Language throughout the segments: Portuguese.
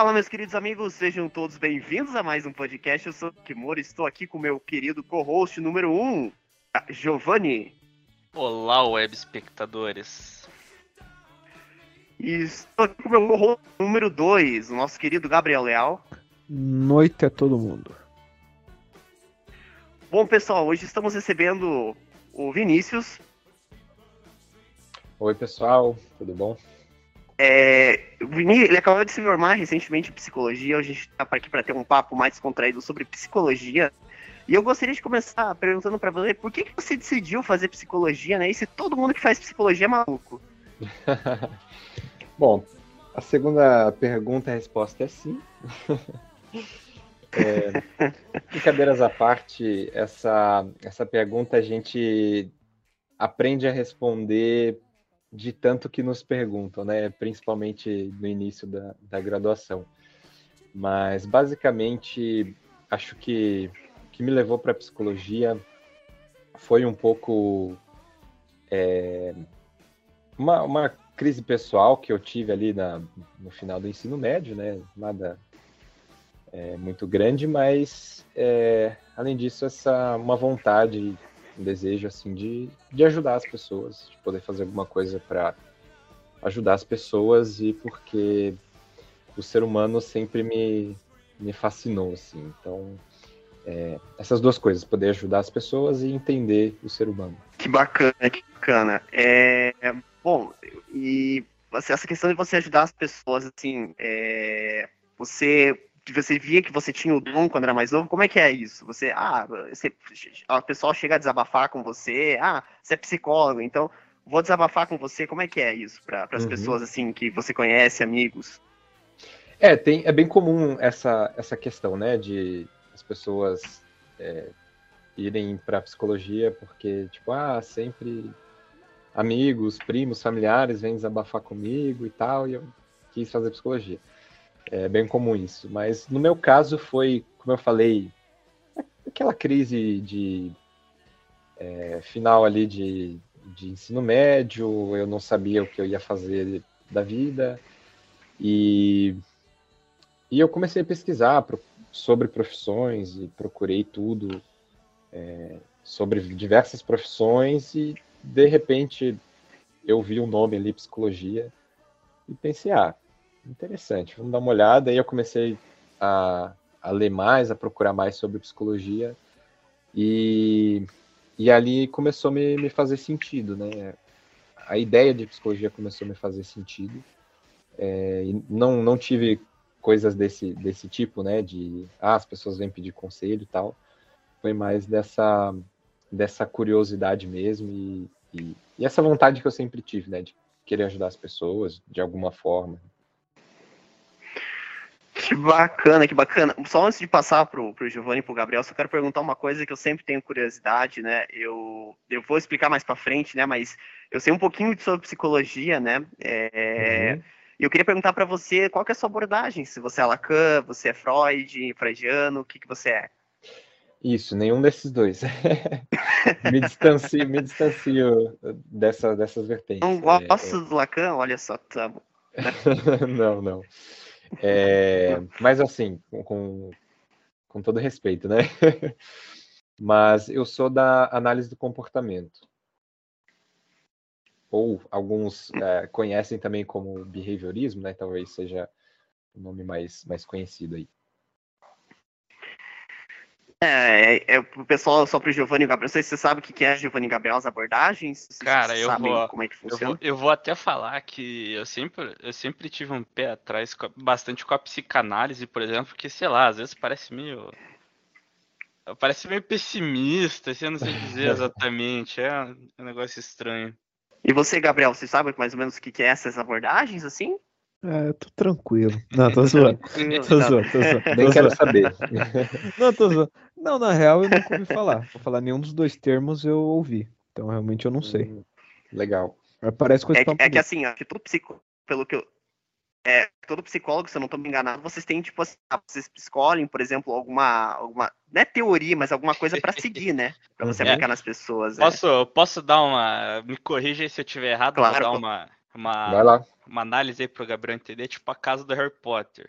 Fala, meus queridos amigos, sejam todos bem-vindos a mais um podcast. Eu sou o Kimura estou aqui com meu querido co-host número 1, um, Giovanni. Olá, web espectadores. Estou aqui com o meu número 2, o nosso querido Gabriel Leal. Noite a todo mundo. Bom, pessoal, hoje estamos recebendo o Vinícius. Oi, pessoal, tudo bom? É, o Vini, ele acabou de se formar recentemente em psicologia. Hoje a gente está aqui para ter um papo mais contraído sobre psicologia. E eu gostaria de começar perguntando para você por que, que você decidiu fazer psicologia, né? E se todo mundo que faz psicologia é maluco? Bom, a segunda pergunta, a resposta é sim. é, brincadeiras à parte, essa, essa pergunta a gente aprende a responder de tanto que nos perguntam, né? Principalmente no início da, da graduação. Mas basicamente acho que que me levou para psicologia foi um pouco é, uma, uma crise pessoal que eu tive ali na, no final do ensino médio, né? Nada é, muito grande, mas é, além disso essa uma vontade um desejo assim de, de ajudar as pessoas, de poder fazer alguma coisa para ajudar as pessoas e porque o ser humano sempre me, me fascinou assim. Então, é, essas duas coisas, poder ajudar as pessoas e entender o ser humano. Que bacana, que bacana. É, bom, e essa questão de você ajudar as pessoas, assim, é, você você via que você tinha o dom quando era mais novo, como é que é isso? Você, ah, você, o pessoal chega a desabafar com você, ah, você é psicólogo, então vou desabafar com você, como é que é isso para as uhum. pessoas assim que você conhece, amigos? É, tem, é bem comum essa, essa questão, né, de as pessoas é, irem para psicologia porque, tipo, ah, sempre amigos, primos, familiares vêm desabafar comigo e tal, e eu quis fazer psicologia. É bem comum isso. Mas no meu caso foi, como eu falei, aquela crise de é, final ali de, de ensino médio, eu não sabia o que eu ia fazer da vida. E, e eu comecei a pesquisar sobre profissões e procurei tudo é, sobre diversas profissões e de repente eu vi o um nome ali, psicologia, e pensei, ah, interessante, vamos dar uma olhada. Aí eu comecei a, a ler mais, a procurar mais sobre psicologia. E, e ali começou a me, me fazer sentido, né? A ideia de psicologia começou a me fazer sentido. É, não, não tive coisas desse, desse tipo, né? De, ah, as pessoas vêm pedir conselho e tal. Foi mais dessa, dessa curiosidade mesmo e, e, e essa vontade que eu sempre tive, né? De querer ajudar as pessoas de alguma forma. Que bacana, que bacana. Só antes de passar pro, pro Giovanni e pro Gabriel, só quero perguntar uma coisa que eu sempre tenho curiosidade, né? Eu, eu vou explicar mais para frente, né? Mas eu sei um pouquinho sobre psicologia, né? É, uhum. Eu queria perguntar para você qual que é a sua abordagem, se você é Lacan, você é Freud, freudiano, o que, que você é? Isso, nenhum desses dois. me, distancio, me distancio dessa, dessas vertentes. Não gosto é, é... do Lacan? Olha só, tá bom. não, não. É, mas assim, com, com todo respeito, né? mas eu sou da análise do comportamento. Ou alguns é, conhecem também como behaviorismo, né? Talvez seja o nome mais, mais conhecido aí. É, é, é o pessoal, só pro Giovanni Gabriel, não sei se você sabe o que é Giovanni Gabriel, as abordagens? Cara, eu vou, como é que funciona? Eu vou, eu vou, até falar que eu sempre, eu sempre tive um pé atrás com, bastante com a psicanálise, por exemplo, porque, sei lá, às vezes parece meio... Parece meio pessimista, assim, eu não sei dizer exatamente, é um negócio estranho. E você, Gabriel, você sabe mais ou menos o que é essas abordagens, assim? É, tô tranquilo. Não, tô zoando. tô zoando, tô zoando. Nem quero saber. Não, tô zoando. Não, na real eu nunca ouvi falar. Vou falar nenhum dos dois termos eu ouvi. Então realmente eu não sei. Legal. Parece coisa é, é que assim, acho que todo psico, pelo que eu, é, todo psicólogo, se eu não estou me enganado, vocês têm, tipo assim, ah, vocês escolhem, por exemplo, alguma, alguma não é teoria, mas alguma coisa para seguir, né? Para você aplicar nas pessoas. É. Posso, é. posso dar uma, me corrija se eu estiver errado, claro, vou dar uma, uma, uma análise aí pro Gabriel entender, tipo a casa do Harry Potter.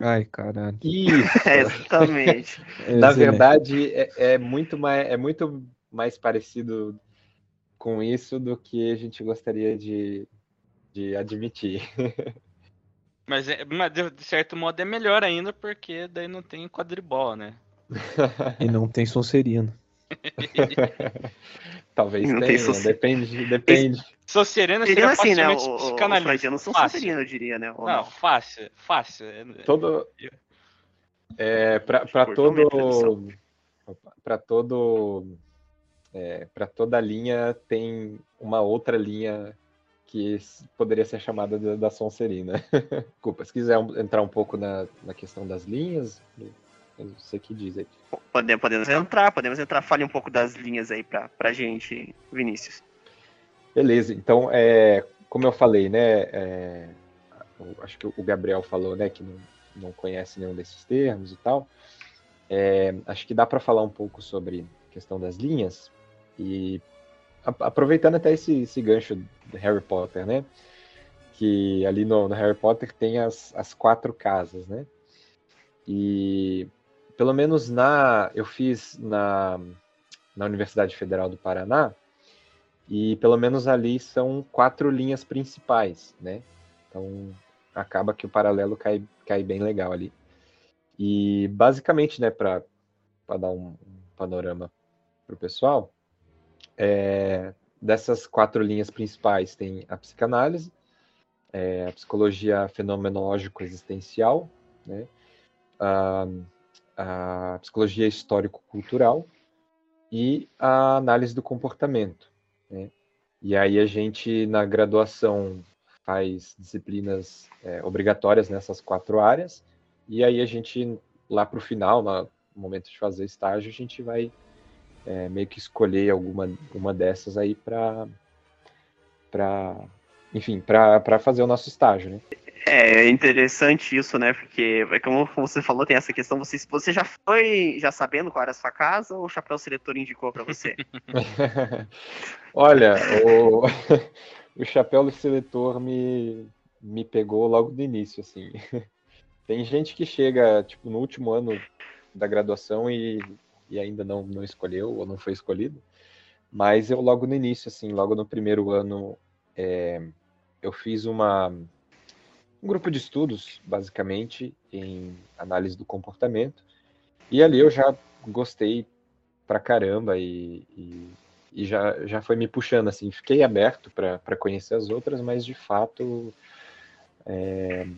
Ai, caralho. Isso. É, exatamente. Na verdade, é, é, muito mais, é muito mais parecido com isso do que a gente gostaria de, de admitir. Mas, é, mas de certo modo é melhor ainda, porque daí não tem quadribol, né? e não tem Sonserino. Talvez não tenha, tem depende, depende. Sonserino seria assim, né? O, o, não são Sonserino, eu diria, né? Ou não, não, fácil, fácil. Todo... É, para todo... Para todo... É, para toda linha tem uma outra linha que poderia ser chamada da, da Sonserina. Desculpa, se quiser entrar um pouco na, na questão das linhas, você que diz aí. Podemos, podemos entrar, podemos entrar. Fale um pouco das linhas aí pra, pra gente, Vinícius. Beleza, então, é, como eu falei, né, é, acho que o Gabriel falou, né, que não, não conhece nenhum desses termos e tal, é, acho que dá para falar um pouco sobre a questão das linhas, e aproveitando até esse, esse gancho do Harry Potter, né? Que ali no, no, Harry Potter tem as, as quatro casas, né? E pelo menos na. Eu fiz na, na Universidade Federal do Paraná, e pelo menos ali são quatro linhas principais, né? Então acaba que o paralelo cai, cai bem legal ali. E basicamente, né, para dar um, panorama para o pessoal, é, dessas quatro linhas principais tem a psicanálise, é, a psicologia fenomenológico-existencial, né, a, a psicologia histórico-cultural e a análise do comportamento. Né? E aí a gente, na graduação, faz disciplinas é, obrigatórias nessas quatro áreas, e aí a gente, lá para o final, no momento de fazer estágio, a gente vai é, meio que escolher alguma uma dessas aí para para enfim para fazer o nosso estágio né? É interessante isso né? Porque é como você falou tem essa questão você você já foi já sabendo qual era a sua casa ou o chapéu seletor indicou para você? Olha o, o chapéu seletor me me pegou logo do início assim. Tem gente que chega tipo no último ano da graduação e e ainda não, não escolheu ou não foi escolhido. Mas eu logo no início, assim, logo no primeiro ano, é, eu fiz uma, um grupo de estudos, basicamente, em análise do comportamento. E ali eu já gostei pra caramba e, e, e já, já foi me puxando, assim. Fiquei aberto para conhecer as outras, mas de fato é,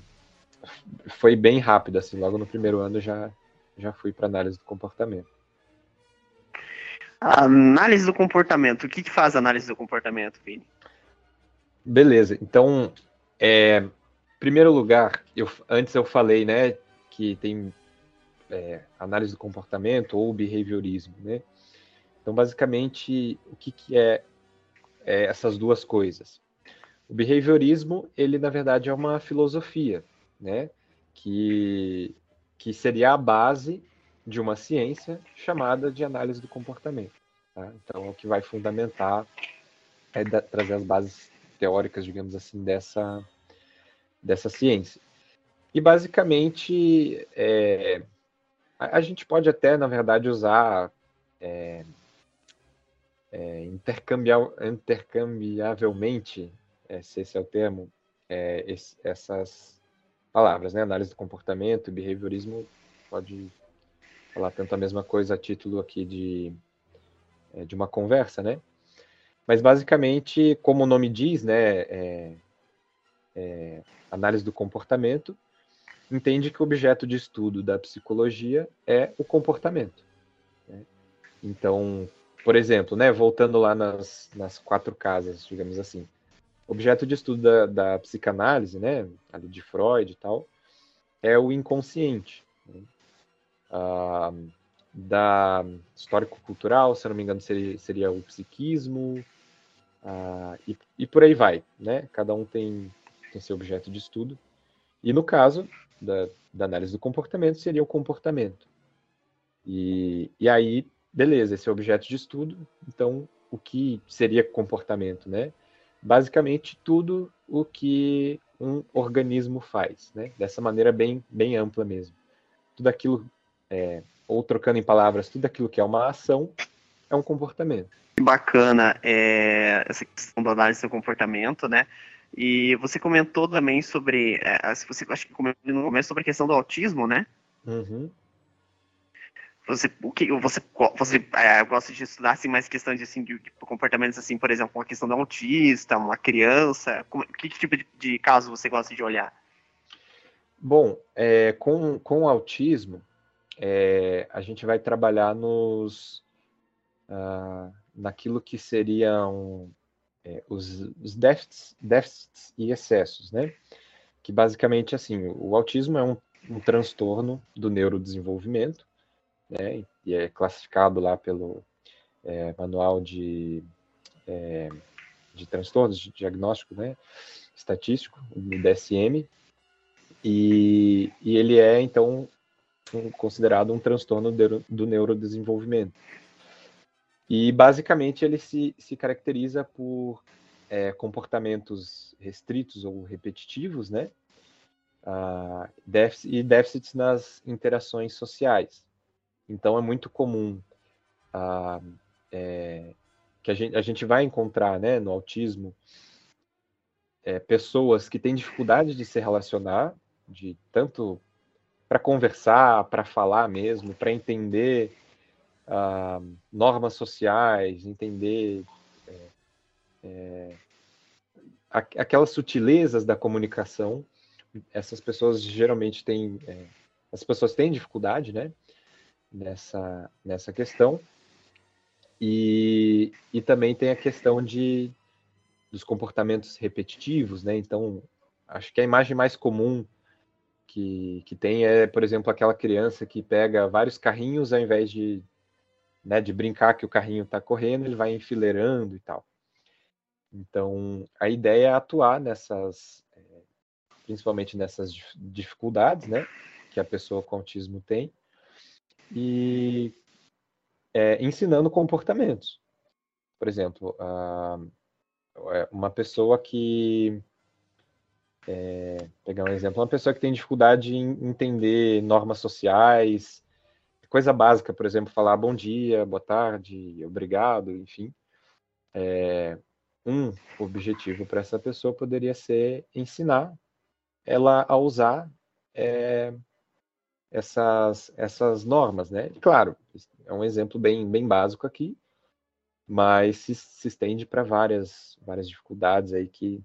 foi bem rápido, assim. Logo no primeiro ano já, já fui para análise do comportamento. A análise do comportamento. O que, que faz a análise do comportamento, Vini? Beleza. Então, é, primeiro lugar, eu, antes eu falei, né, que tem é, análise do comportamento ou behaviorismo, né? Então, basicamente, o que, que é, é essas duas coisas? O behaviorismo, ele na verdade é uma filosofia, né? Que, que seria a base de uma ciência chamada de análise do comportamento. Tá? Então, o que vai fundamentar é da, trazer as bases teóricas, digamos assim, dessa, dessa ciência. E, basicamente, é, a, a, gente pode até, na verdade, usar é, é, intercambiavelmente, é, se esse é o termo, é, esse, essas palavras, né? Análise do comportamento behaviorismo pode falar tanto a mesma coisa a título aqui de, é, de uma conversa, né? Mas basicamente, como o nome diz, né, é, é, análise do comportamento, entende que o objeto de estudo da psicologia é o comportamento. Né? Então, por exemplo, né, voltando lá nas, nas quatro casas, digamos assim, objeto de estudo da, da psicanálise, né, de Freud e tal, é o inconsciente. Uh, da histórico-cultural, se não me engano, seria, seria o psiquismo, Ah, e, e, por aí vai, né? Cada um tem, tem seu objeto de estudo. E no caso da, da análise do comportamento, seria o comportamento. E, e aí, beleza, esse é o objeto de estudo, então o que seria comportamento, né? Basicamente tudo o que um organismo faz, né? Dessa maneira bem, bem ampla mesmo. Tudo aquilo, é, ou trocando em palavras, tudo aquilo que é uma ação é um comportamento. Bacana é, essa questão da análise do comportamento, né? E você comentou também sobre, é, você acho que comentou no começo sobre a questão do autismo, né? Uhum. Você, o que você, você é, gosta de estudar assim, mais questões de, assim, de, de, comportamentos assim, por exemplo, uma questão do autista, uma criança? Como, que tipo de, de, caso você gosta de olhar? Bom, é, com, com o autismo, é, a gente vai trabalhar nos uh, naquilo que seriam é, os, os déficits, déficits e excessos, né? Que basicamente assim, o autismo é um, um transtorno do neurodesenvolvimento né, e é classificado lá pelo é, manual de, é, de transtornos de diagnóstico né, estatístico, do DSM, e, e ele é, então, considerado um transtorno do neurodesenvolvimento. E, basicamente, ele se, se caracteriza por é, comportamentos restritos ou repetitivos, né? Ah, déficit, e déficits nas interações sociais. Então é muito comum ah, é, que a gente, a gente vai encontrar né, no autismo é, pessoas que têm dificuldade de se relacionar, de tanto para conversar, para falar mesmo, para entender ah, normas sociais, entender é, é aquelas sutilezas da comunicação. Essas pessoas geralmente têm, é, as pessoas têm dificuldade, né? nessa, nessa questão. E, e também tem a questão de, dos comportamentos repetitivos, né? Então, acho que a imagem mais comum que, que tem é, por exemplo, aquela criança que pega vários carrinhos ao invés de, né, de brincar que o carrinho está correndo, ele vai enfileirando e tal. Então, a ideia é atuar nessas, é, principalmente nessas dificuldades, né, que a pessoa com autismo tem, e é, ensinando comportamentos. Por exemplo, é, uma pessoa que. É, pegar um exemplo, uma pessoa que tem dificuldade em entender normas sociais, coisa básica, por exemplo, falar bom dia, boa tarde, obrigado, enfim. É, um objetivo para essa pessoa poderia ser ensinar ela a usar é, essas, essas normas, né? claro, é um exemplo bem, bem básico aqui, mas se, se estende para várias, várias dificuldades aí que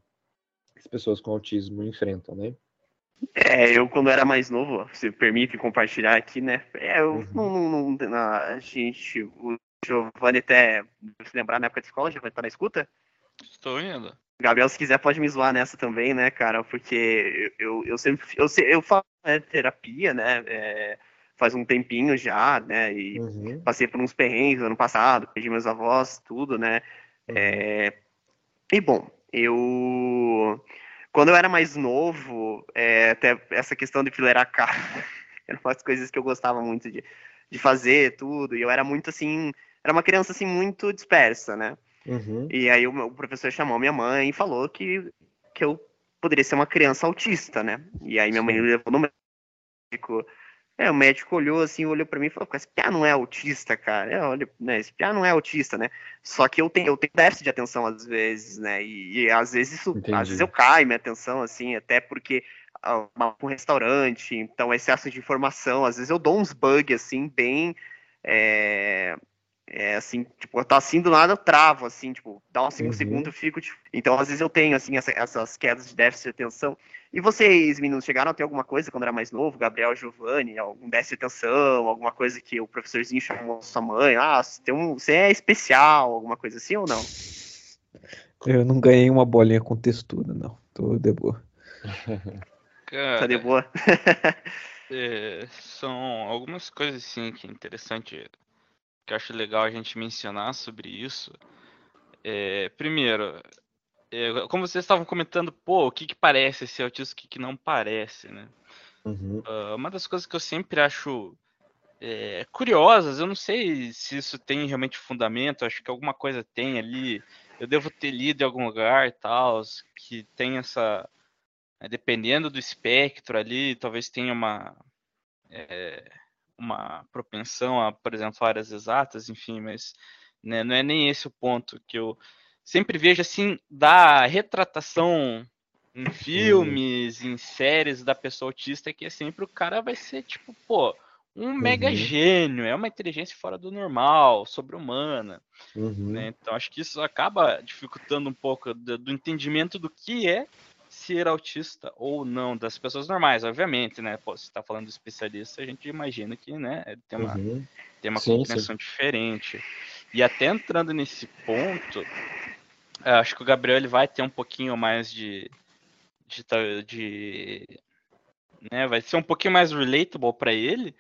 as pessoas com autismo enfrentam, né? É, eu quando era mais novo, se permite compartilhar aqui, né? É, eu uhum. não, não, não, a gente, o Giovanni até, se lembrar na época de escola, Giovanni tá na escuta? Estou indo. Gabriel, se quiser, pode me zoar nessa também, né, cara? Porque eu, eu sempre. Eu, eu faço né, terapia, né? É, faz um tempinho já, né? E uhum. passei por uns perrengues ano passado, perdi meus avós, tudo, né? Uhum. É, e bom, eu. Quando eu era mais novo, é, até essa questão de fileirar carro, eram umas coisas que eu gostava muito de, de fazer, tudo. E eu era muito assim. Era uma criança assim muito dispersa, né? Uhum. E aí o, o, professor chamou minha mãe e falou que, que eu poderia ser uma criança autista, né? E aí minha mãe me levou no médico. É, o médico olhou assim, olhou para mim e falou: esse piá não é autista, cara. É, olha, né, esse piá não é autista, né? Só que eu tenho, eu tenho déficit de atenção às vezes, né? E, e às vezes isso, Entendi. às vezes eu caio minha atenção, assim, até porque um restaurante, então excesso de informação, às vezes eu dou uns bugs assim, bem. É, é assim, tipo, eu tô assim do nada, eu travo, assim, tipo, dá uns 5 uhum. segundos, eu fico, tipo... Então, às vezes eu tenho, assim, essa, essas quedas de déficit de atenção. E vocês, meninos, chegaram a ter alguma coisa quando era mais novo? Gabriel, Giovanni, algum déficit de atenção, alguma coisa que o professorzinho chamou sua mãe? Ah, você, tem um, você é especial, alguma coisa assim ou não? Eu não ganhei uma bolinha com textura, não. Tô de boa. Cara, tá de boa? é, são algumas coisas, assim, que é interessante que eu acho legal a gente mencionar sobre isso É, primeiro, como vocês estavam comentando, pô, o que, que parece ser autista, o que, que não parece, né? Uhum. Uh, uma das coisas que eu sempre acho é, curiosas, eu não sei se isso tem realmente fundamento, acho que alguma coisa tem ali, eu devo ter lido em algum lugar e tal, que tem essa. Né, dependendo do espectro ali, talvez tenha uma. É, uma propensão a, por exemplo, áreas exatas, enfim, mas né, não é nem esse o ponto que eu sempre vejo assim da retratação em filmes, em séries da pessoa autista, que é sempre o cara vai ser tipo, pô, um uhum. mega gênio, é uma inteligência fora do normal, sobre-humana. Uhum. Né? Então acho que isso acaba dificultando um pouco do, do, entendimento do que é ser autista ou não das pessoas normais, obviamente, né? Pô, você está falando de especialista, a gente imagina que, né, tem uma, uhum. tem uma sim, compreensão sim. diferente. E até entrando nesse ponto, acho que o Gabriel ele vai ter um pouquinho mais de, de, de né, vai ser um pouquinho mais relatable para ele,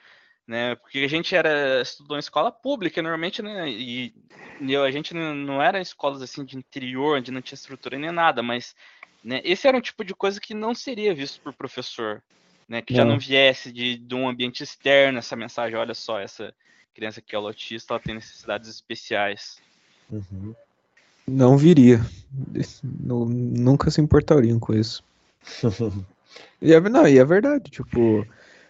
né? Porque a gente era estudou em escola pública normalmente, né? E, e a gente não era escolas assim de interior, onde não tinha estrutura nem nada, mas né, esse era um tipo de coisa que não seria visto por professor, né? Que não. já não viesse de, de um ambiente externo essa mensagem, olha só, essa criança que é autista, ela tem necessidades especiais. Uhum. Não viria. Nunca se importariam com isso. e, é, não, e é verdade, tipo,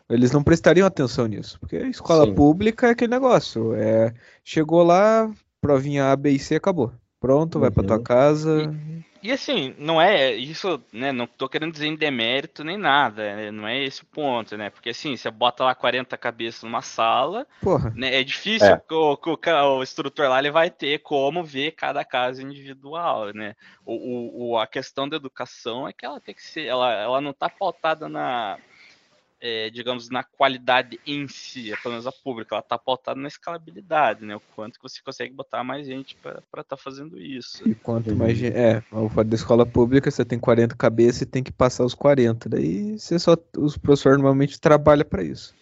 eles não prestariam atenção nisso, porque a escola Sim. pública é aquele negócio, é, chegou lá, provinha A, B e C, acabou. Pronto, vai para tua uhum. casa. E, e, assim, não é isso, né? Não tô querendo dizer em demérito nem nada, né, não é esse o ponto, né? Porque assim, você bota lá 40 cabeças numa sala, Porra. Né, é difícil é. Que, o, que o, o, instrutor lá ele vai ter como ver cada caso individual, né? O, o, a questão da educação é que ela tem que ser, ela, ela não tá pautada na é, digamos, na qualidade em si, pelo menos a pública, ela está pautada na escalabilidade, né? O quanto que você consegue botar mais gente para estar tá fazendo isso. E quanto mais gente. É, o fato da escola pública, você tem 40 cabeças e tem que passar os 40. Daí você só. Os professores normalmente trabalham para isso.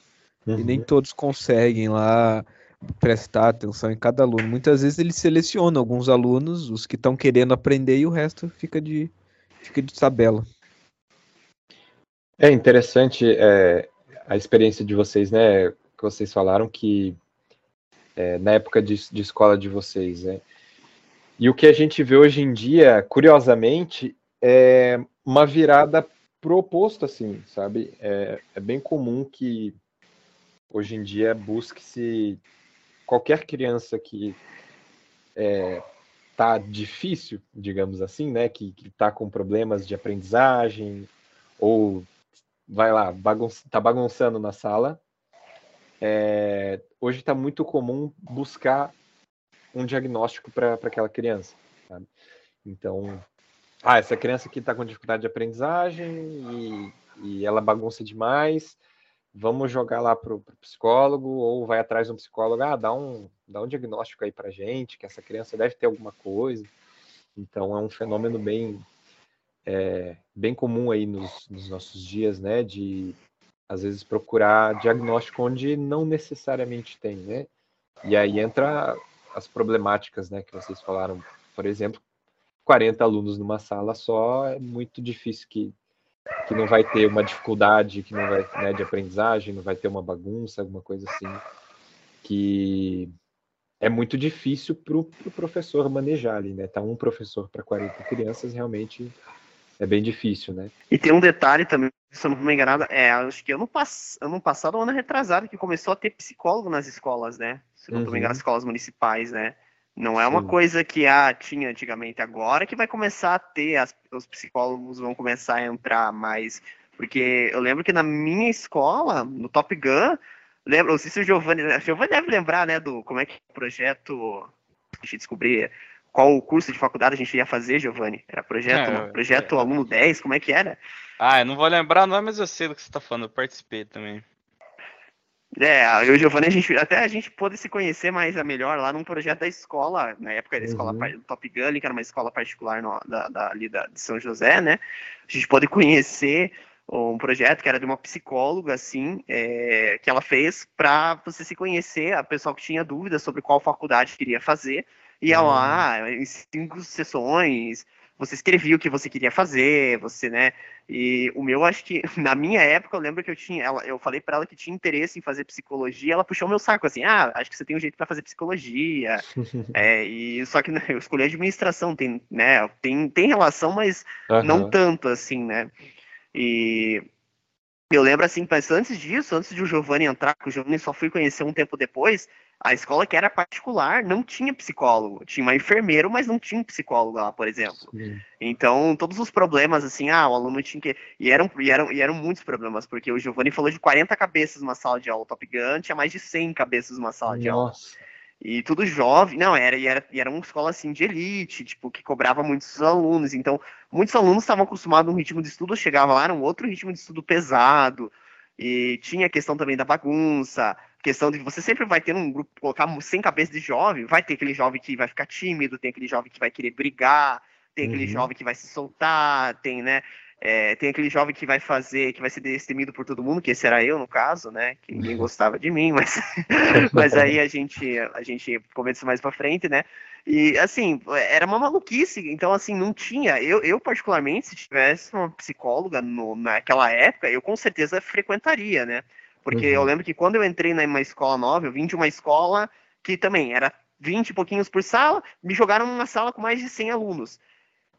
Uhum. E nem todos conseguem lá prestar atenção em cada aluno. Muitas vezes eles selecionam alguns alunos, os que estão querendo aprender, e o resto fica de, fica de tabela. É interessante é, a experiência de vocês, né? Que vocês falaram que é, na época de, de, escola de vocês, né? E o que a gente vê hoje em dia, curiosamente, é uma virada pro oposto, assim, sabe? É, é bem comum que hoje em dia busque-se qualquer criança que é, tá difícil, digamos assim, né? Que, que tá com problemas de aprendizagem ou vai lá, bagun tá bagunçando na sala. É, hoje está muito comum buscar um diagnóstico para aquela criança. Sabe? Então, ah, essa criança aqui está com dificuldade de aprendizagem e, e ela bagunça demais, vamos jogar lá para o psicólogo ou vai atrás de um psicólogo, ah, dá um, dá um diagnóstico aí para gente, que essa criança deve ter alguma coisa. Então, é um fenômeno bem, é, bem comum aí nos, nos, nossos dias, né? De às vezes procurar diagnóstico onde não necessariamente tem, né? E aí entra as problemáticas, né? Que vocês falaram, por exemplo, 40 alunos numa sala só é muito difícil que que não vai ter uma dificuldade, que não vai né, de aprendizagem, não vai ter uma bagunça, alguma coisa assim, que é muito difícil para o pro professor manejar ali, né? Tá um professor para 40 crianças realmente é bem difícil, né? E tem um detalhe também, se eu não me engano, é, acho que ano, pass ano passado, ano retrasado, que começou a ter psicólogo nas escolas, né? Se não uhum. me engano, nas escolas municipais, né? Não é uma Sim. coisa que ah, tinha antigamente, agora que vai começar a ter, as, os psicólogos vão começar a entrar mais. Porque eu lembro que na minha escola, no Top Gun, lembro, não sei se o Giovanni, o Giovanni deve lembrar, né, do como é que o projeto, deixa eu descobrir, qual o curso de faculdade a gente ia fazer, Giovanni? Era projeto, é, projeto é, aluno 10, como é que era? Ah, eu não vou lembrar não, mas eu sei do que você está falando, eu participei também. É, eu e o Giovanni, a gente, até a gente pôde se conhecer mais a melhor lá num projeto da escola, na época da escola uhum. Top Gun, que era uma escola particular no, da, da, ali da, de São José, né? A gente pôde conhecer um projeto que era de uma psicóloga, assim, é, que ela fez para você se conhecer, a pessoa que tinha dúvidas sobre qual faculdade queria fazer, ia lá, hum. em cinco sessões, você escrevia o que você queria fazer, você, né? E o meu, acho que, na minha época, eu lembro que eu tinha, ela, eu falei para ela que tinha interesse em fazer psicologia, ela puxou meu saco, assim, ah, acho que você tem um jeito para fazer psicologia. é, e só que né, eu escolhi administração, tem, né? Tem, tem relação, mas uhum. não tanto, assim, né? E eu lembro assim, mas antes disso, antes de o Giovanni entrar, que o Giovanni só fui conhecer um tempo depois, a escola que era particular não tinha psicólogo. Tinha uma enfermeira, mas não tinha um psicólogo lá, por exemplo. Sim. Então, todos os problemas, assim, ah, o aluno tinha que. E eram, e eram, e eram muitos problemas, porque o Giovanni falou de 40 cabeças numa sala de aula Top Gun, tinha mais de 100 cabeças numa sala Nossa. de aula. E tudo jovem, não, era, e era, e era uma escola assim de elite, tipo, que cobrava muitos alunos. Então, muitos alunos estavam acostumados a um ritmo de estudo, chegava lá, era um outro ritmo de estudo pesado. E tinha a questão também da bagunça, questão de que você sempre vai ter um grupo, colocar 100 cabeças de jovem, vai ter aquele jovem que vai ficar tímido, tem aquele jovem que vai querer brigar, tem aquele uhum. jovem que vai se soltar, tem, né? É, tem aquele jovem que vai fazer, que vai ser destemido por todo mundo, que esse era eu no caso, né? Que ninguém uhum. gostava de mim, mas, mas aí a gente, a gente isso mais pra frente, né? E assim, era uma maluquice, então assim, não tinha. Eu, eu particularmente, se tivesse uma psicóloga no, naquela época, eu com certeza frequentaria, né? Porque uhum. eu lembro que quando eu entrei numa escola nova, eu vim de uma escola que também era 20 e pouquinhos por sala, me jogaram numa sala com mais de 100 alunos.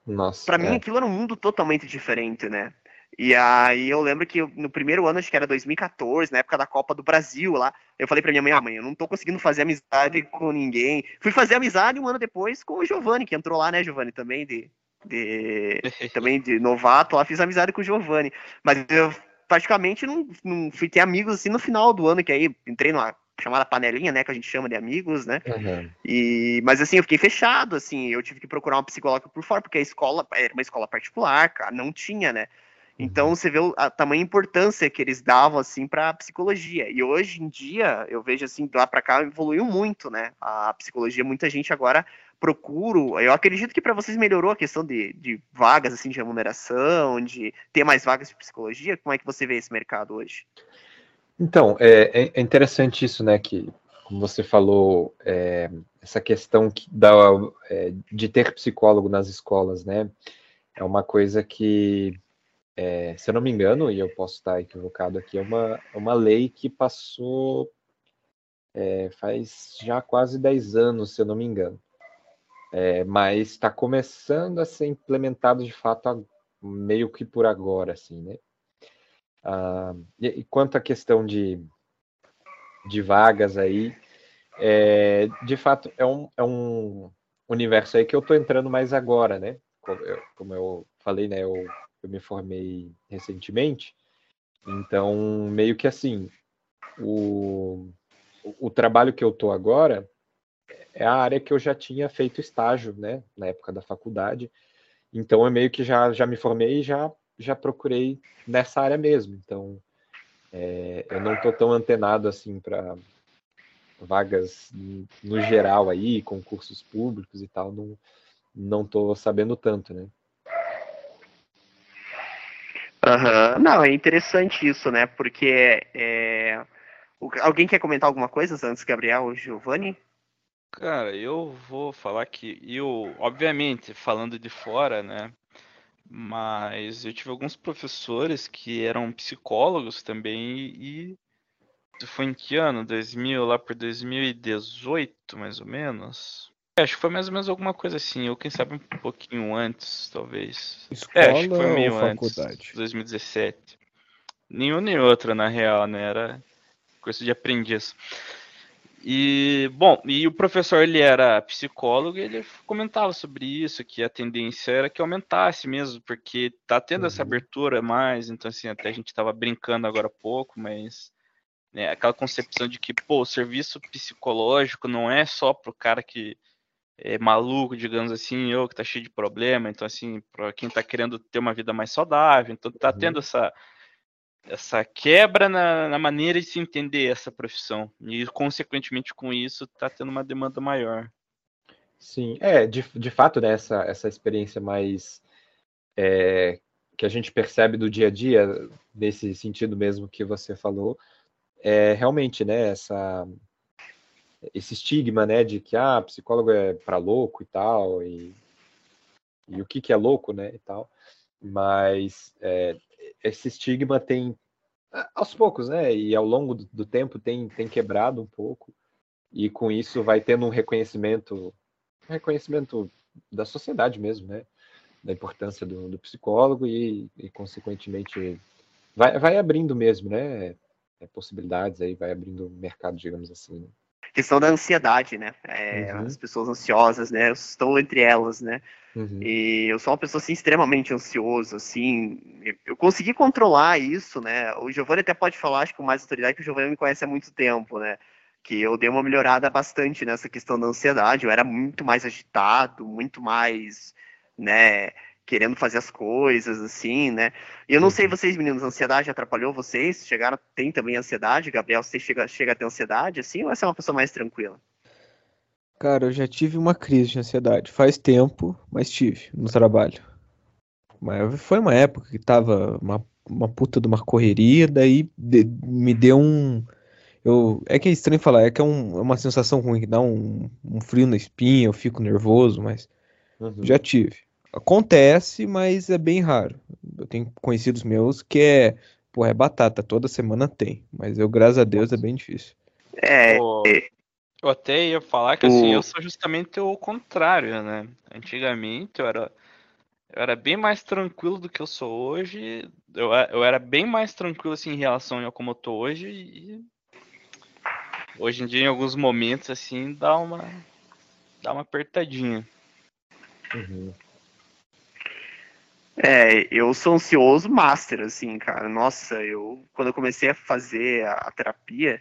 Nossa. Pra é. mim aquilo era um mundo totalmente diferente, né? E aí eu lembro que no primeiro ano, acho que era 2014, na época da Copa do Brasil lá, eu falei pra minha mãe, ah, mãe, eu não tô conseguindo fazer amizade com ninguém. Fui fazer amizade um ano depois com o Giovanni, que entrou lá, né, Giovanni, também de, de também de novato, lá fiz amizade com o Giovanni. Mas eu praticamente não, não fui ter amigos assim no final do ano, que aí entrei numa chamada panelinha, né, que a gente chama de amigos, né? Uhum. E, mas assim, eu fiquei fechado, assim, eu tive que procurar uma psicóloga por fora, porque a escola era uma escola particular, cara, não tinha, né? Então uhum. você vê a tamanha importância que eles davam assim para a psicologia. E hoje em dia eu vejo assim lá para cá evoluiu muito, né? A psicologia muita gente agora procura. Eu acredito que para vocês melhorou a questão de, de vagas assim de remuneração, de ter mais vagas de psicologia. Como é que você vê esse mercado hoje? Então, é, é, é interessante isso, né, que, como você falou, é, essa questão que dá, é, de ter psicólogo nas escolas, né, é uma coisa que, é, se eu não me engano, e eu posso estar equivocado aqui, é uma, é uma lei que passou é, faz já quase 10 anos, se eu não me engano, mas está começando a ser implementado de fato meio que por agora, assim, né, ah, e, e, quanto à questão de, de vagas aí, é, de fato é um, é um universo aí que eu estou entrando mais agora, né? Como eu, como eu falei, né? Eu, eu me formei recentemente, então meio que assim, o, o trabalho que eu estou agora é a área que eu já tinha feito estágio, né? Na época da faculdade. Então eu meio que já, já me formei e já já procurei nessa área mesmo. Então, é, eu não estou tão antenado assim para vagas no geral aí, concursos públicos e tal, não não estou sabendo tanto, né? Uhum. Não, é interessante isso, né? Porque é... alguém quer comentar alguma coisa antes, Gabriel ou Giovanni? Cara, eu vou falar que eu, obviamente, falando de fora, né? Mas eu tive alguns professores que eram psicólogos também e foi em que ano? 2000, lá por 2018, mais ou menos? É, acho que foi mais ou menos alguma coisa assim, ou quem sabe um pouquinho antes, talvez. Escola é, acho que foi meio antes, faculdade? 2017. Nenhum nem outro, na real, né? Era coisa de aprendiz. E, bom, e o professor ele era psicólogo e ele comentava sobre isso, que a tendência era que aumentasse mesmo, porque tá tendo uhum. essa abertura mais, então assim, até a gente tava brincando agora há pouco, mas né, aquela concepção de que, pô, o serviço psicológico não é só pro cara que é maluco, digamos assim, ou que tá cheio de problema, então assim, para quem tá querendo ter uma vida mais saudável, então tá uhum. tendo essa essa quebra na, na, maneira de se entender essa profissão. E, consequentemente, com isso, está tendo uma demanda maior. Sim, é, de, de fato, né, essa, essa experiência mais é, que a gente percebe do dia a dia, nesse sentido mesmo que você falou, é realmente, né, essa, esse estigma, né, de que ah, psicólogo é para louco e tal, e, e o que que é louco, né, e tal. Mas é, esse estigma tem aos poucos, né, e ao longo do, do, tempo tem tem quebrado um pouco, e com isso vai tendo um reconhecimento, um reconhecimento da sociedade mesmo, né, da importância do, do psicólogo e, e consequentemente vai, vai abrindo mesmo, né, é, possibilidades aí, vai abrindo mercado, digamos assim. Né? Questão da ansiedade, né? É, uhum. As pessoas ansiosas, né? Eu estou entre elas, né? Uhum. E eu sou uma pessoa assim extremamente ansiosa, assim. Eu consegui controlar isso, né? O Giovanni até pode falar, acho que com mais autoridade, que o Giovanni me conhece há muito tempo, né? Que eu dei uma melhorada bastante nessa questão da ansiedade. Eu era muito mais agitado, muito mais, né? Querendo fazer as coisas, assim, né? E eu não sei, uhum. vocês, meninos, a ansiedade atrapalhou vocês? Chegaram, tem também ansiedade? Gabriel, você chega, chega a ter ansiedade, assim, ou você é uma pessoa mais tranquila? Cara, eu já tive uma crise de ansiedade. Faz tempo, mas tive no trabalho. Mas foi uma época que tava uma, uma puta de uma correria, daí de, me deu um. Eu, é que é estranho falar, é que é, um, é uma sensação ruim, que dá um, um frio na espinha, eu fico nervoso, mas uhum. já tive. Acontece, mas é bem raro. Eu tenho conhecidos meus que é, pô, é batata, toda semana tem. Mas eu, graças a Deus, é bem difícil. É. Eu até ia falar que assim, eu sou justamente o contrário, né? Antigamente eu era, eu era bem mais tranquilo do que eu sou hoje. Eu, eu era bem mais tranquilo assim, em relação a como eu tô hoje. E hoje em dia, em alguns momentos, assim, dá uma, dá uma apertadinha. Uhum. É, eu sou ansioso master, assim, cara. Nossa, eu quando eu comecei a fazer a, a terapia,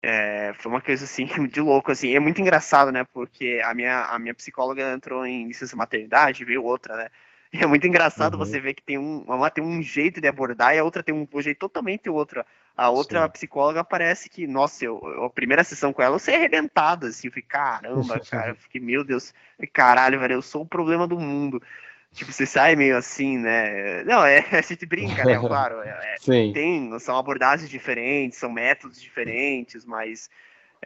é, foi uma coisa assim de louco, assim. É muito engraçado, né? Porque a minha, a minha psicóloga entrou em licença maternidade, veio outra, né? E é muito engraçado uhum. você ver que tem um, uma tem um jeito de abordar e a outra tem um, um jeito totalmente outro. A outra Sim. psicóloga parece que, nossa, eu, eu, a primeira sessão com ela eu saí arrebentada, assim. Eu fiquei, caramba, cara. Eu fiquei, meu Deus, caralho, velho, eu sou o problema do mundo. Tipo, você sai meio assim, né? Não, é, a gente brinca, né? Claro. É, é tem, são abordagens diferentes, são métodos diferentes, mas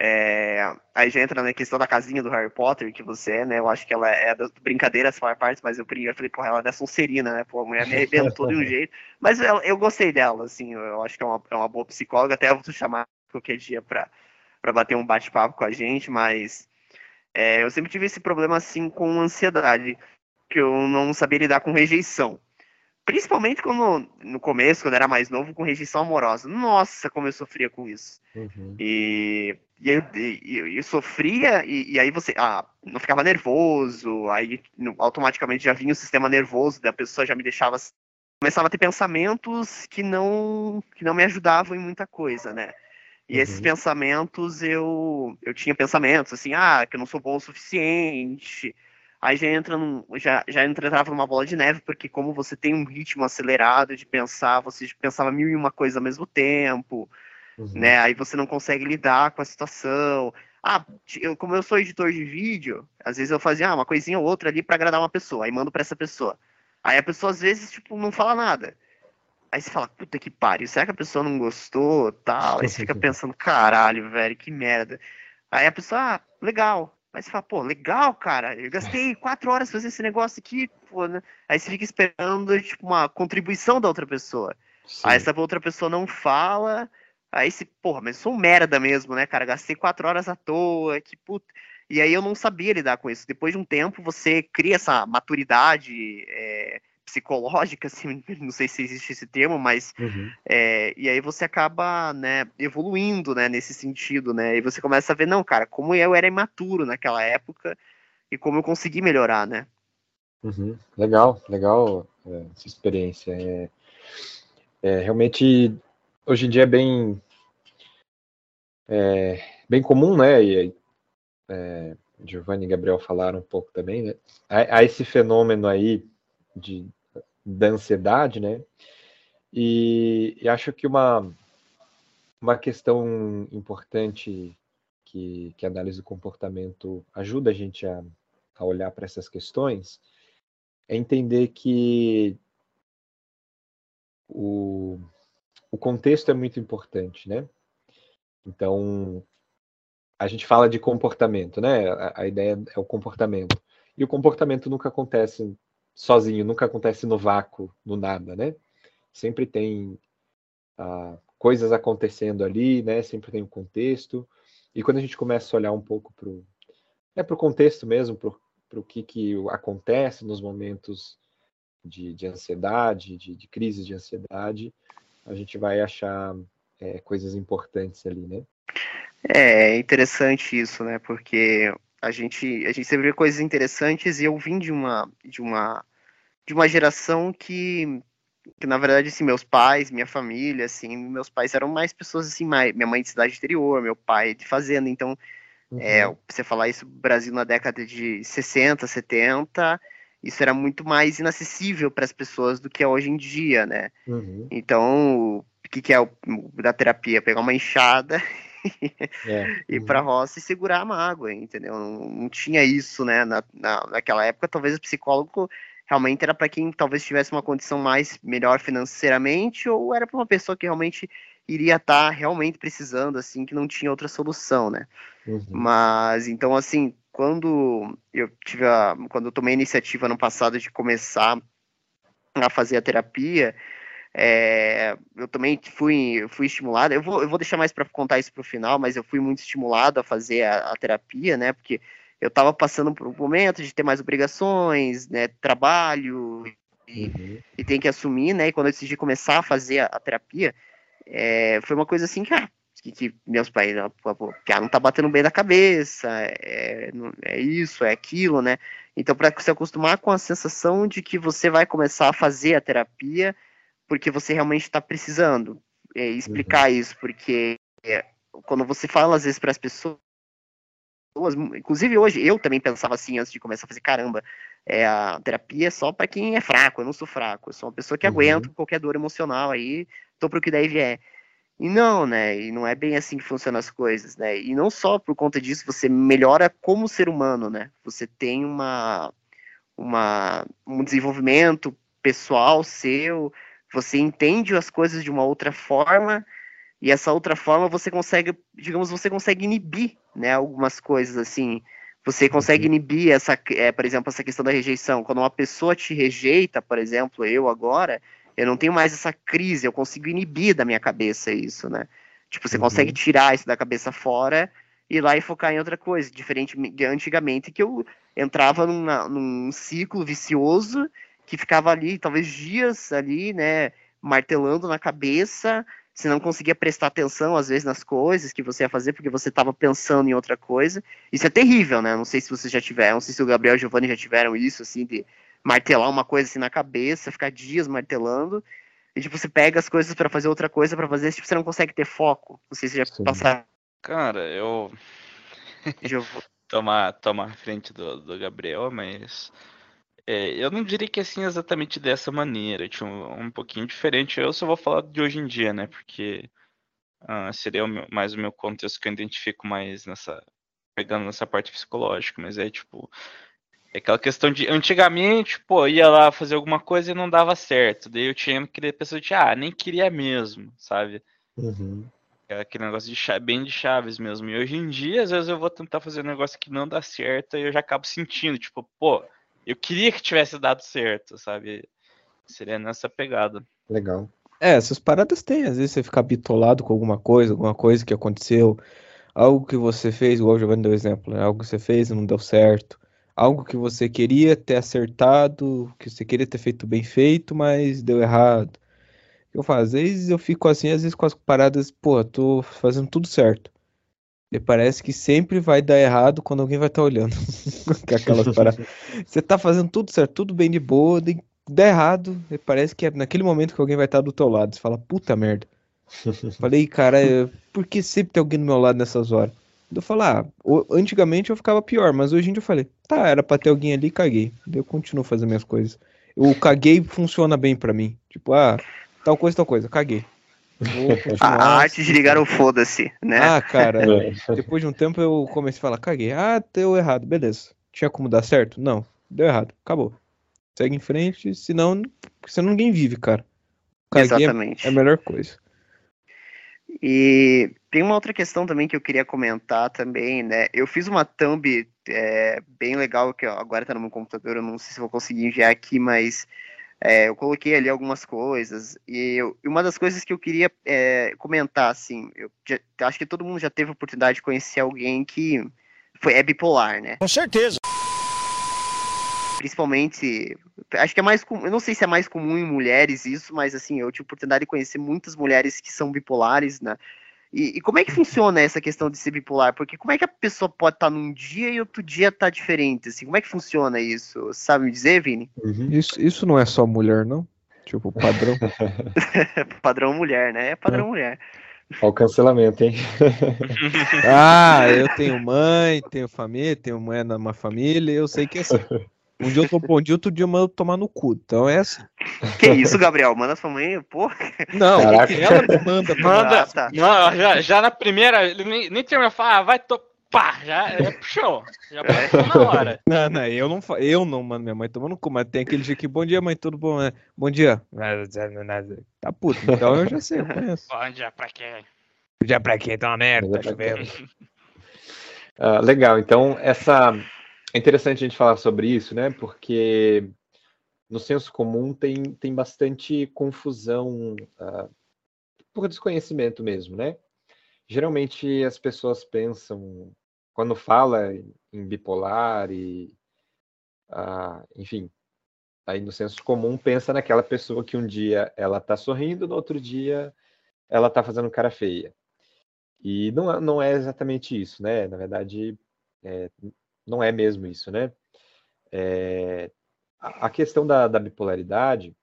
é, aí já entra na questão da casinha do Harry Potter, que você é, né? Eu acho que ela é das brincadeiras faz parte, mas eu, eu falei, porra, ela é Sonserina, né? Pô, a mulher me arrebentou de um jeito. Mas eu, eu gostei dela, assim, eu acho que é uma, é uma boa psicóloga, até vou chamar qualquer dia pra, pra bater um bate-papo com a gente, mas é, eu sempre tive esse problema, assim, com ansiedade que eu não sabia lidar com rejeição. Principalmente quando, no começo, quando era mais novo, com rejeição amorosa. Nossa, como eu sofria com isso. Uhum. E, e, eu, e, eu sofria, e, e, aí você ah, não ficava nervoso, aí automaticamente já vinha o sistema nervoso da pessoa, já me deixava. Começava a ter pensamentos que não, que não me ajudavam em muita coisa, né? E uhum. esses pensamentos, eu, eu tinha pensamentos assim, ah, que eu não sou bom o suficiente, Aí já entra num, já, já entrava numa bola de neve, porque como você tem um ritmo acelerado de pensar, você pensava mil e uma coisas ao mesmo tempo, uhum. né? Aí você não consegue lidar com a situação. Ah, eu, como eu sou editor de vídeo, às vezes eu fazia ah, uma coisinha ou outra ali para agradar uma pessoa, aí mando para essa pessoa. Aí a pessoa às vezes, tipo, não fala nada. Aí você fala, puta que pariu, será que a pessoa não gostou, tal? Aí você fica pensando, caralho, velho, que merda. Aí a pessoa, ah, legal. Aí você fala, pô, legal, cara, eu gastei quatro horas fazendo esse negócio aqui, pô, né? Aí você fica esperando, tipo, uma contribuição da outra pessoa. Sim. Aí essa outra pessoa não fala, aí se, porra, mas eu sou um merda mesmo, né, cara? Gastei quatro horas à toa, que puta. E aí eu não sabia lidar com isso. Depois de um tempo, você cria essa maturidade é, psicológica, assim, não sei se existe esse termo, mas uhum. é, e aí você acaba, né, evoluindo, né, nesse sentido, né, e você começa a ver, não, cara, como eu era imaturo naquela época e como eu consegui melhorar, né. Uhum. Legal, legal é, essa experiência. É, é, realmente, hoje em dia é bem, é, bem comum, né, e é, Giovanni e Gabriel falaram um pouco também, né, há, há esse fenômeno aí de da ansiedade, né? E, e, acho que uma, uma questão importante que, que a análise do comportamento ajuda a gente a, a olhar para essas questões é entender que o, o contexto é muito importante, né? Então, a gente fala de comportamento, né? A, a, ideia é o comportamento. E o comportamento nunca acontece sozinho, nunca acontece no vácuo, no nada, né? Sempre tem ah, coisas acontecendo ali, né? Sempre tem um contexto. E quando a gente começa a olhar um pouco para o é, pro contexto mesmo, para o que, que acontece nos momentos de, de ansiedade, de, de crise de ansiedade, a gente vai achar é, coisas importantes ali, né? É, é interessante isso, né? Porque a gente, a gente sempre vê coisas interessantes e eu vim de uma, de uma, de uma geração que, que na verdade, assim, meus pais, minha família, assim, meus pais eram mais pessoas assim, mais, minha mãe de cidade interior, meu pai de fazenda, então, uhum. é, você falar isso Brasil na década de 60, 70, isso era muito mais inacessível para as pessoas do que é hoje em dia, né? Uhum. Então, o que, que é o da terapia? Pegar uma enxada é. ir para uhum. roça e segurar a mágoa, entendeu? Não, não tinha isso, né? Na, na, naquela época, talvez o psicólogo realmente era para quem talvez tivesse uma condição mais melhor financeiramente ou era para uma pessoa que realmente iria estar tá realmente precisando, assim, que não tinha outra solução, né? Uhum. Mas, então, assim, quando eu tive a, quando eu tomei a iniciativa no passado de começar a fazer a terapia, é, eu também fui, fui estimulado. Eu vou, eu vou deixar mais para contar isso para o final, mas eu fui muito estimulado a fazer a, a terapia, né? Porque eu estava passando por um momento de ter mais obrigações, né? Trabalho e, uhum. e tem que assumir, né? E quando eu decidi começar a fazer a, a terapia, é, foi uma coisa assim que, ah, que, que meus pais, que ah, não tá batendo bem da cabeça, é, é isso, é aquilo, né? Então, para se acostumar com a sensação de que você vai começar a fazer a terapia porque você realmente está precisando, é, explicar uhum. isso, porque é, quando você fala às vezes para as pessoas, inclusive hoje eu também pensava assim antes de começar a fazer caramba, é, a terapia é só para quem é fraco, eu não sou fraco, eu sou uma pessoa que uhum. aguenta qualquer dor emocional aí, tô pro que daí vier. E não, né? E não é bem assim que funcionam as coisas, né? E não só por conta disso você melhora como ser humano, né? Você tem uma, uma um desenvolvimento pessoal seu, você entende as coisas de uma outra forma e essa outra forma você consegue, digamos, você consegue inibir, né, algumas coisas assim. Você consegue uhum. inibir essa, é, por exemplo, essa questão da rejeição. Quando uma pessoa te rejeita, por exemplo, eu agora, eu não tenho mais essa crise, eu consigo inibir da minha cabeça isso, né? Tipo, você uhum. consegue tirar isso da cabeça fora e lá e focar em outra coisa, diferente de antigamente que eu entrava numa, num ciclo vicioso que ficava ali, talvez dias ali, né, martelando na cabeça, você não conseguia prestar atenção, às vezes, nas coisas que você ia fazer, porque você estava pensando em outra coisa. Isso é terrível, né? Não sei se vocês já tiveram, não sei se o Gabriel e o Giovanni já tiveram isso, assim, de martelar uma coisa assim na cabeça, ficar dias martelando, e tipo, você pega as coisas para fazer outra coisa, para fazer, tipo, você não consegue ter foco. Não sei se já Sim. passaram. Cara, eu. eu vou... tomar, tomar a frente do, do Gabriel, mas é, eu não diria que é assim exatamente dessa maneira, tipo, um pouquinho diferente. Eu só vou falar de hoje em dia, né? Porque ah, seria o meu, mais o meu contexto que eu identifico mais nessa. pegando nessa parte psicológica, mas é tipo. É aquela questão de. Antigamente, pô, ia lá fazer alguma coisa e não dava certo. Daí eu tinha aquele pessoa de, ah, nem queria mesmo, sabe? Uhum. É aquele negócio de chave, bem de chaves mesmo. E hoje em dia, às vezes eu vou tentar fazer um negócio que não dá certo e eu já acabo sentindo, tipo, pô eu queria que tivesse dado certo, sabe? Seria nessa pegada. Legal. É, essas paradas tem. Às vezes você fica bitolado com alguma coisa, alguma coisa que aconteceu, algo que você fez, igual o Giovanni deu exemplo, né? algo que você fez e não deu certo, algo que você queria ter acertado, que você queria ter feito bem feito, mas deu errado. Eu faço? Às vezes eu fico assim, às vezes com as paradas, pô, tô fazendo tudo certo. E parece que sempre vai dar errado quando alguém vai estar tá olhando. Aquelas paradas. Você tá fazendo tudo certo, tudo bem de boa, dá errado, e parece que é naquele momento que alguém vai estar tá do teu lado. Você fala, puta merda. Falei, cara, por que sempre tem alguém do meu lado nessas horas? Eu falo, ah, antigamente eu ficava pior, mas hoje em dia eu falei, tá, era pra ter alguém ali, caguei. Eu continuo fazendo minhas coisas. O caguei funciona bem para mim. Tipo, ah, tal coisa, tal coisa, caguei. A arte de ligar o foda-se, né? Ah, cara, é. depois de um tempo eu comecei a falar, caguei. Ah, deu errado, beleza. Tinha como dar certo? Não, deu errado, acabou. Segue em frente, senão, senão ninguém vive, cara. Caguei Exatamente. É a melhor coisa. E tem uma outra questão também que eu queria comentar também, né? Eu fiz uma thumb é, bem legal, que agora tá no meu computador, eu não sei se vou conseguir enviar aqui, mas é, eu coloquei ali algumas coisas, e eu, uma das coisas que eu queria é, comentar, assim, eu já, acho que todo mundo já teve a oportunidade de conhecer alguém que foi, é bipolar, né? Com certeza. Principalmente, acho que é mais comum, eu não sei se é mais comum em mulheres isso, mas assim, eu tive a oportunidade de conhecer muitas mulheres que são bipolares, né? E, e, como é que funciona essa questão de ser bipolar? Porque como é que a pessoa pode estar num dia e outro dia tá diferente? Assim, como é que funciona isso? Sabe me dizer, Vini? Uhum. Isso, isso não é só mulher, não? Tipo, padrão. padrão mulher, né? É padrão é. mulher. Olha o cancelamento, hein? ah, eu tenho mãe, tenho família, tenho mãe numa família, eu sei que é assim. Um dia eu tô bom dia, outro dia eu mando tomar no cu. Então é assim. Que isso, Gabriel? Manda sua mãe, pô. Não, Caraca. ela me manda. Manda. Ah, tá. Não, já, já na primeira, nem, nem terminou falar, ah, vai to... Pá, já é, puxou. Já passou na hora. Não, não, eu não, eu não mando minha mãe tomando cu, mas tem aquele dia que, bom dia, mãe, tudo bom? Né? Bom dia. Tá puto, então eu já sei, eu conheço. Bom dia pra quem? Bom dia pra quem? Tá uma merda, tá chovendo. Uh, legal, então essa é interessante a gente falar sobre isso, né? Porque no senso comum tem, tem bastante confusão uh, por desconhecimento mesmo, né? Geralmente as pessoas pensam, quando fala em bipolar e, uh, enfim, aí no senso comum pensa naquela pessoa que um dia ela tá sorrindo, no outro dia ela tá fazendo cara feia. E não, é, não é exatamente isso, né? Na verdade, é, não é mesmo isso, né? É, a questão da, da, bipolaridade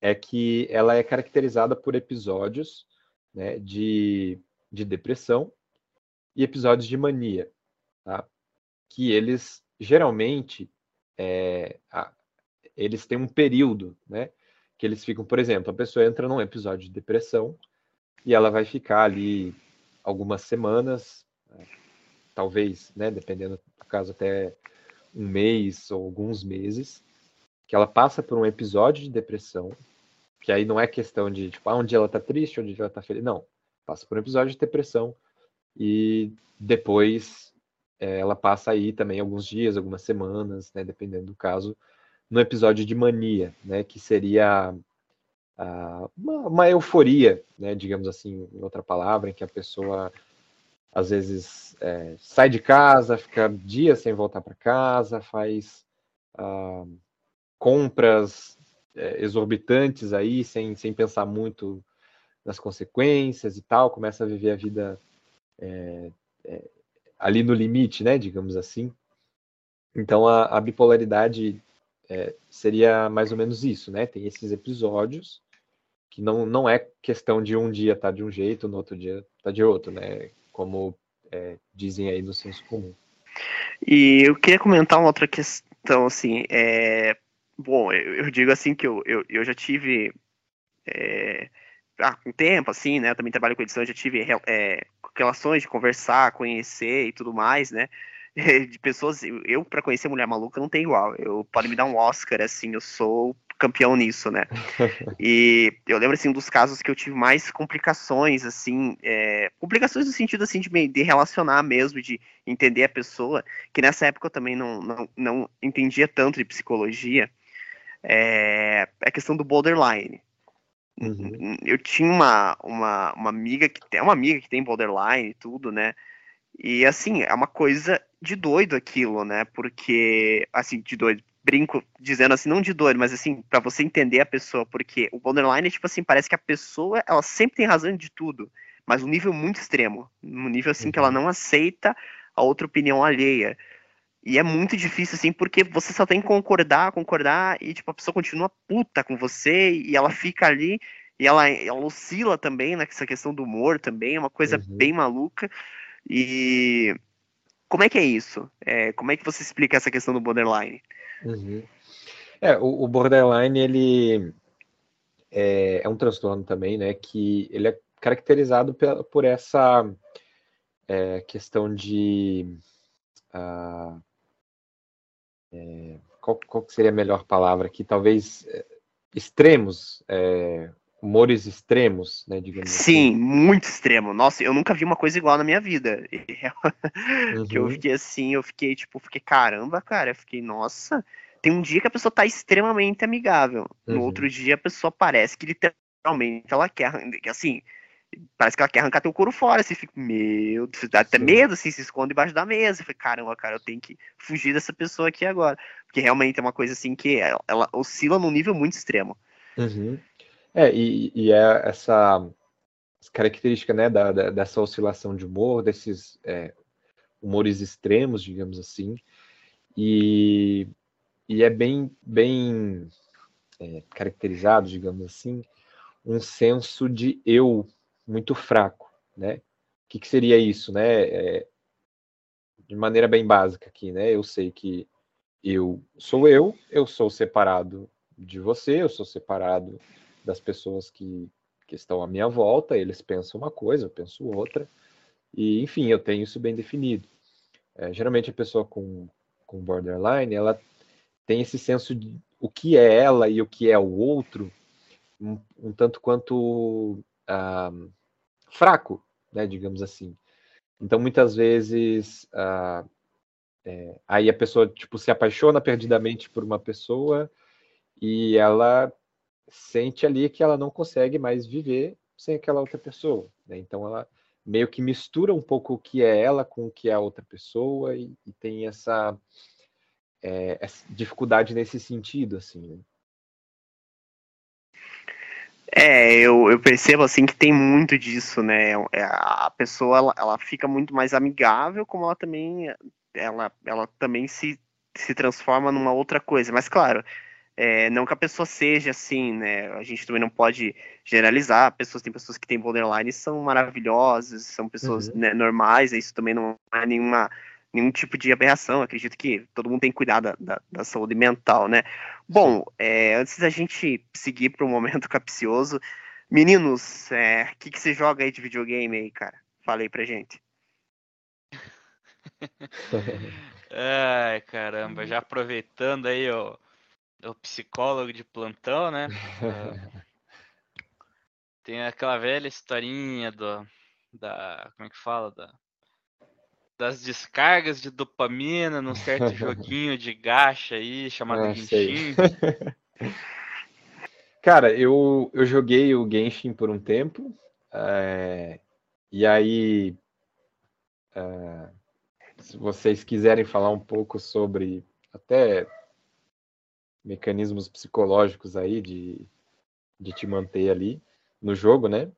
é que ela é caracterizada por episódios né, de, de depressão e episódios de mania, tá? que eles geralmente é, a, eles têm um período, né? Que eles ficam, por exemplo, a pessoa entra num episódio de depressão e ela vai ficar ali algumas semanas, talvez, né, dependendo do caso, até um mês ou alguns meses, que ela passa por um episódio de depressão, que aí não é questão de, tipo, ah, dia ela tá triste, dia ela tá feliz, não, passa por um episódio de depressão e depois é, ela passa aí também alguns dias, algumas semanas, né, dependendo do caso, no episódio de mania, né, que seria uh, uma, uma, euforia, né, digamos assim, em outra palavra, em que a pessoa às vezes é, sai de casa, fica dias sem voltar para casa, faz uh, compras é, exorbitantes aí, sem, sem pensar muito nas consequências e tal, começa a viver a vida é, é ali no limite, né, digamos assim. Então a, a bipolaridade é, seria mais ou menos isso, né? Tem esses episódios que não, não é questão de um dia tá de um jeito, no outro dia tá de outro, né? Como é, dizem aí no senso comum. E eu queria comentar uma outra questão, assim, é, bom, eu, eu digo assim que eu, eu, eu já tive, é, há um tempo, assim, né, eu também trabalho com edição, já tive é, relações de conversar, conhecer e tudo mais, né, de pessoas, eu para conhecer Mulher Maluca não tem igual, eu pode me dar um Oscar, assim, eu sou campeão nisso, né? E eu lembro, assim, um dos casos que eu tive mais complicações, assim, é, complicações no sentido, assim, de, de relacionar mesmo, de entender a pessoa, que nessa época eu também não, não, não entendia tanto de psicologia, é, é a questão do borderline. Uhum. Eu tinha uma, uma, uma amiga que tem uma amiga que tem borderline e tudo, né? E assim, é uma coisa de doido aquilo, né? Porque, assim, de doido, brinco dizendo assim, não de dor, mas assim, para você entender a pessoa, porque o borderline, tipo assim, parece que a pessoa, ela sempre tem razão de tudo, mas um nível muito extremo, um nível assim que ela uhum. não aceita a outra opinião alheia. E é muito difícil, assim, porque você só tem que concordar, concordar, e, tipo, a pessoa continua puta com você, e ela fica ali, e ela, ela oscila também nessa questão do humor também, é uma coisa uhum. bem maluca. E como é que é isso? É, como é que você explica essa questão do borderline? Uhum. É, o, o, borderline, ele é, é, um transtorno também, né, que ele é caracterizado por, por essa é, questão de... Uh, qual, qual, seria a melhor palavra aqui? Talvez é, extremos, é, humores extremos, né, digamos Sim, assim. muito extremo. Nossa, eu nunca vi uma coisa igual na minha vida. uhum. Que eu uhum. fiquei assim, eu fiquei tipo, fiquei caramba, cara, eu fiquei, nossa, tem um dia que a pessoa tá extremamente amigável. No uhum. outro dia a pessoa parece que literalmente ela quer, assim, parece que ela quer arrancar teu couro fora, assim, fica, meu, dá até Sim. medo, assim, se esconde embaixo da mesa, fica, caramba, cara, eu tenho que fugir dessa pessoa aqui agora, porque realmente é uma coisa, assim, que ela, ela oscila num nível muito extremo. Uhum. É, e, e, é essa característica, né, da, da, dessa oscilação de humor, desses é, humores extremos, digamos assim, e, e é bem, bem é, caracterizado, digamos assim, um senso de eu muito fraco, né? O que, que seria isso, né? É, de maneira bem básica aqui, né? Eu sei que eu sou eu, eu sou separado de você, eu sou separado das pessoas que, que estão à minha volta, eles pensam uma coisa, eu penso outra, e enfim, eu tenho isso bem definido. É, geralmente a pessoa com, com borderline, ela tem esse senso de o que é ela e o que é o outro, um, um tanto quanto ah, fraco, né, digamos assim. Então, muitas vezes, ah, é, aí a pessoa tipo se apaixona perdidamente por uma pessoa e ela sente ali que ela não consegue mais viver sem aquela outra pessoa. Né? Então, ela meio que mistura um pouco o que é ela com o que é a outra pessoa e, e tem essa, é, essa, dificuldade nesse sentido, assim. Né? É, eu, eu percebo assim que tem muito disso, né? É, a pessoa ela, ela fica muito mais amigável, como ela também ela, ela também se, se transforma numa outra coisa. Mas claro, é, não que a pessoa seja assim, né? A gente também não pode generalizar. Pessoas tem pessoas que têm borderline são maravilhosas, são pessoas uhum. né, normais. Isso também não é nenhuma nenhum tipo de aberração. Acredito que todo mundo tem que cuidar da, da, da saúde mental, né? Bom, é, antes da gente seguir para o momento capcioso, meninos, o é, que, que você joga aí de videogame aí, cara? Fala aí pra gente. Ai, caramba, já aproveitando aí o, o psicólogo de plantão, né? tem aquela velha historinha do, da, como é que fala, da, das descargas de dopamina num certo joguinho de gacha aí, chamado ah, Genshin. Cara, eu, eu joguei o Genshin por um tempo, é, e aí, é, se vocês quiserem falar um pouco sobre até mecanismos psicológicos aí de, de te manter ali no jogo, né?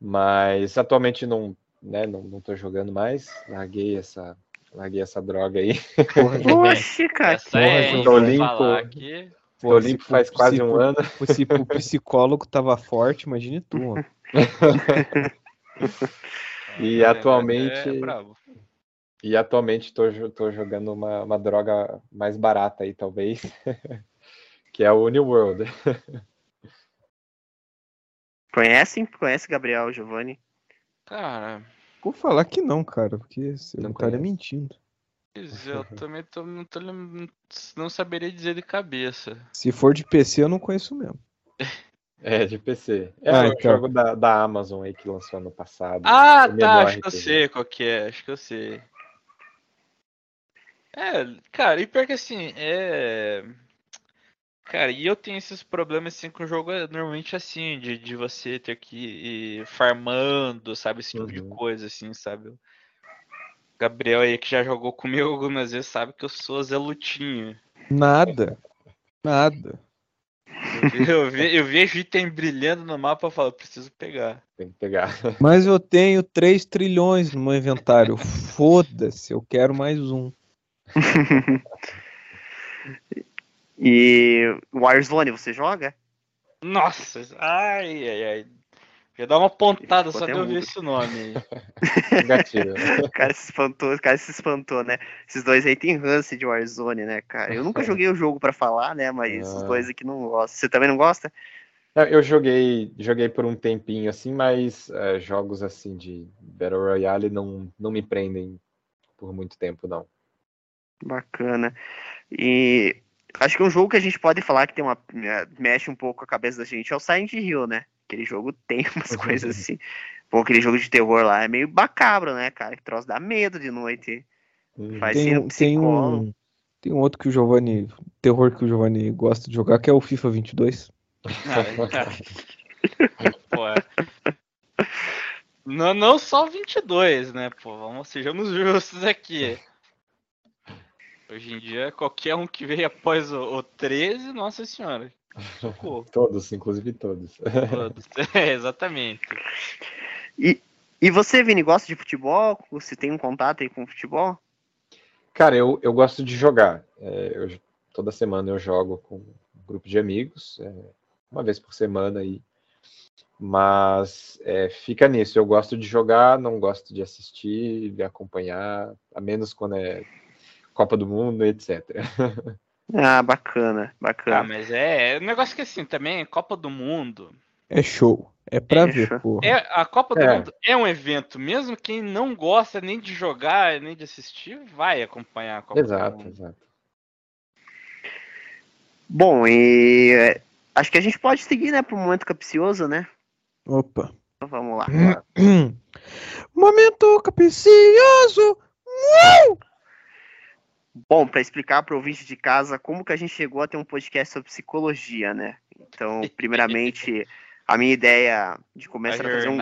Mas atualmente não, né? Não, não tô jogando mais. Larguei essa, larguei essa droga aí. Poxa, cara. Essa é, tô limpo. Aqui. Tô limpo faz quase um ano. Se o psicólogo tava forte, imagine tu. e é, atualmente. É, é e atualmente tô, tô jogando uma, uma droga mais barata aí, talvez. que é o New World. Conhecem? Conhece Gabriel Giovanni? Cara. Vou falar que não, cara, porque você não estaria mentindo. Eu também tô, não, tô, não saberia dizer de cabeça. Se for de PC, eu não conheço mesmo. É, de PC. É ah, um então. jogo da, da Amazon aí que lançou ano passado. Ah, tá, acho que eu sei qual que é, acho que eu sei. É, cara, e pior que assim, é. Cara, e eu tenho esses problemas assim com o jogo é normalmente assim, de, de você ter que ir farmando, sabe? Esse tipo uhum. de coisa, assim, sabe? Gabriel aí que já jogou comigo algumas vezes sabe que eu sou Zé Lutinha. Nada. Nada. Eu, vi, eu vejo item brilhando no mapa e falo, preciso pegar. Tem que pegar. Mas eu tenho 3 trilhões no meu inventário. Foda-se, eu quero mais um. E Warzone, você joga? Nossa, ai, ai, ai. Já dá uma pontada só de eu ver esse nome aí. Gatilho. o cara se espantou, o cara se espantou, né? Esses dois aí tem ranço de Warzone, né, cara? Eu nunca joguei o jogo para falar, né? Mas ah. esses dois aqui não gostam. Você também não gosta? Eu joguei, joguei por um tempinho assim, mas é, jogos assim de Battle Royale não, não me prendem por muito tempo, não. Bacana. E acho que um jogo que a gente pode falar que tem uma é, mexe um pouco a cabeça da gente é o Silent Hill, né? Aquele jogo tem umas coisas assim. Pô, aquele jogo de terror lá é meio macabro, né, cara? Que troço dá medo de noite. Uhum. Faz tem, tem um, tem um outro que o Giovanni. Terror que o Giovanni gosta de jogar, que é o FIFA 22. Pô, é. não, não só 22, né, pô? Vamos, sejamos justos aqui. Hoje em dia, qualquer um que veio após o, o 13, nossa senhora. Socorro. todos, inclusive todos. Todos, é, exatamente. E, e você, Vini, gosta de futebol? Você tem um contato aí com futebol? Cara, eu, eu gosto de jogar. É, eu, toda semana eu jogo com um grupo de amigos, é, uma vez por semana aí. Mas é, fica nisso. Eu gosto de jogar, não gosto de assistir, de acompanhar, a menos quando é Copa do Mundo, etc. Ah, bacana, bacana. Ah, mas é, é um negócio que assim, também, Copa do Mundo. É show. É pra é ver, porra. É, a Copa do é. Mundo é um evento, mesmo quem não gosta nem de jogar, nem de assistir, vai acompanhar a Copa exato, do Mundo. Exato, Bom, e é, acho que a gente pode seguir, né, pro momento capcioso, né? Opa. Então vamos lá. momento capcioso! Bom, para explicar para o ouvinte de casa como que a gente chegou a ter um podcast sobre psicologia, né? Então, primeiramente, a minha ideia de começar a, a fazer um,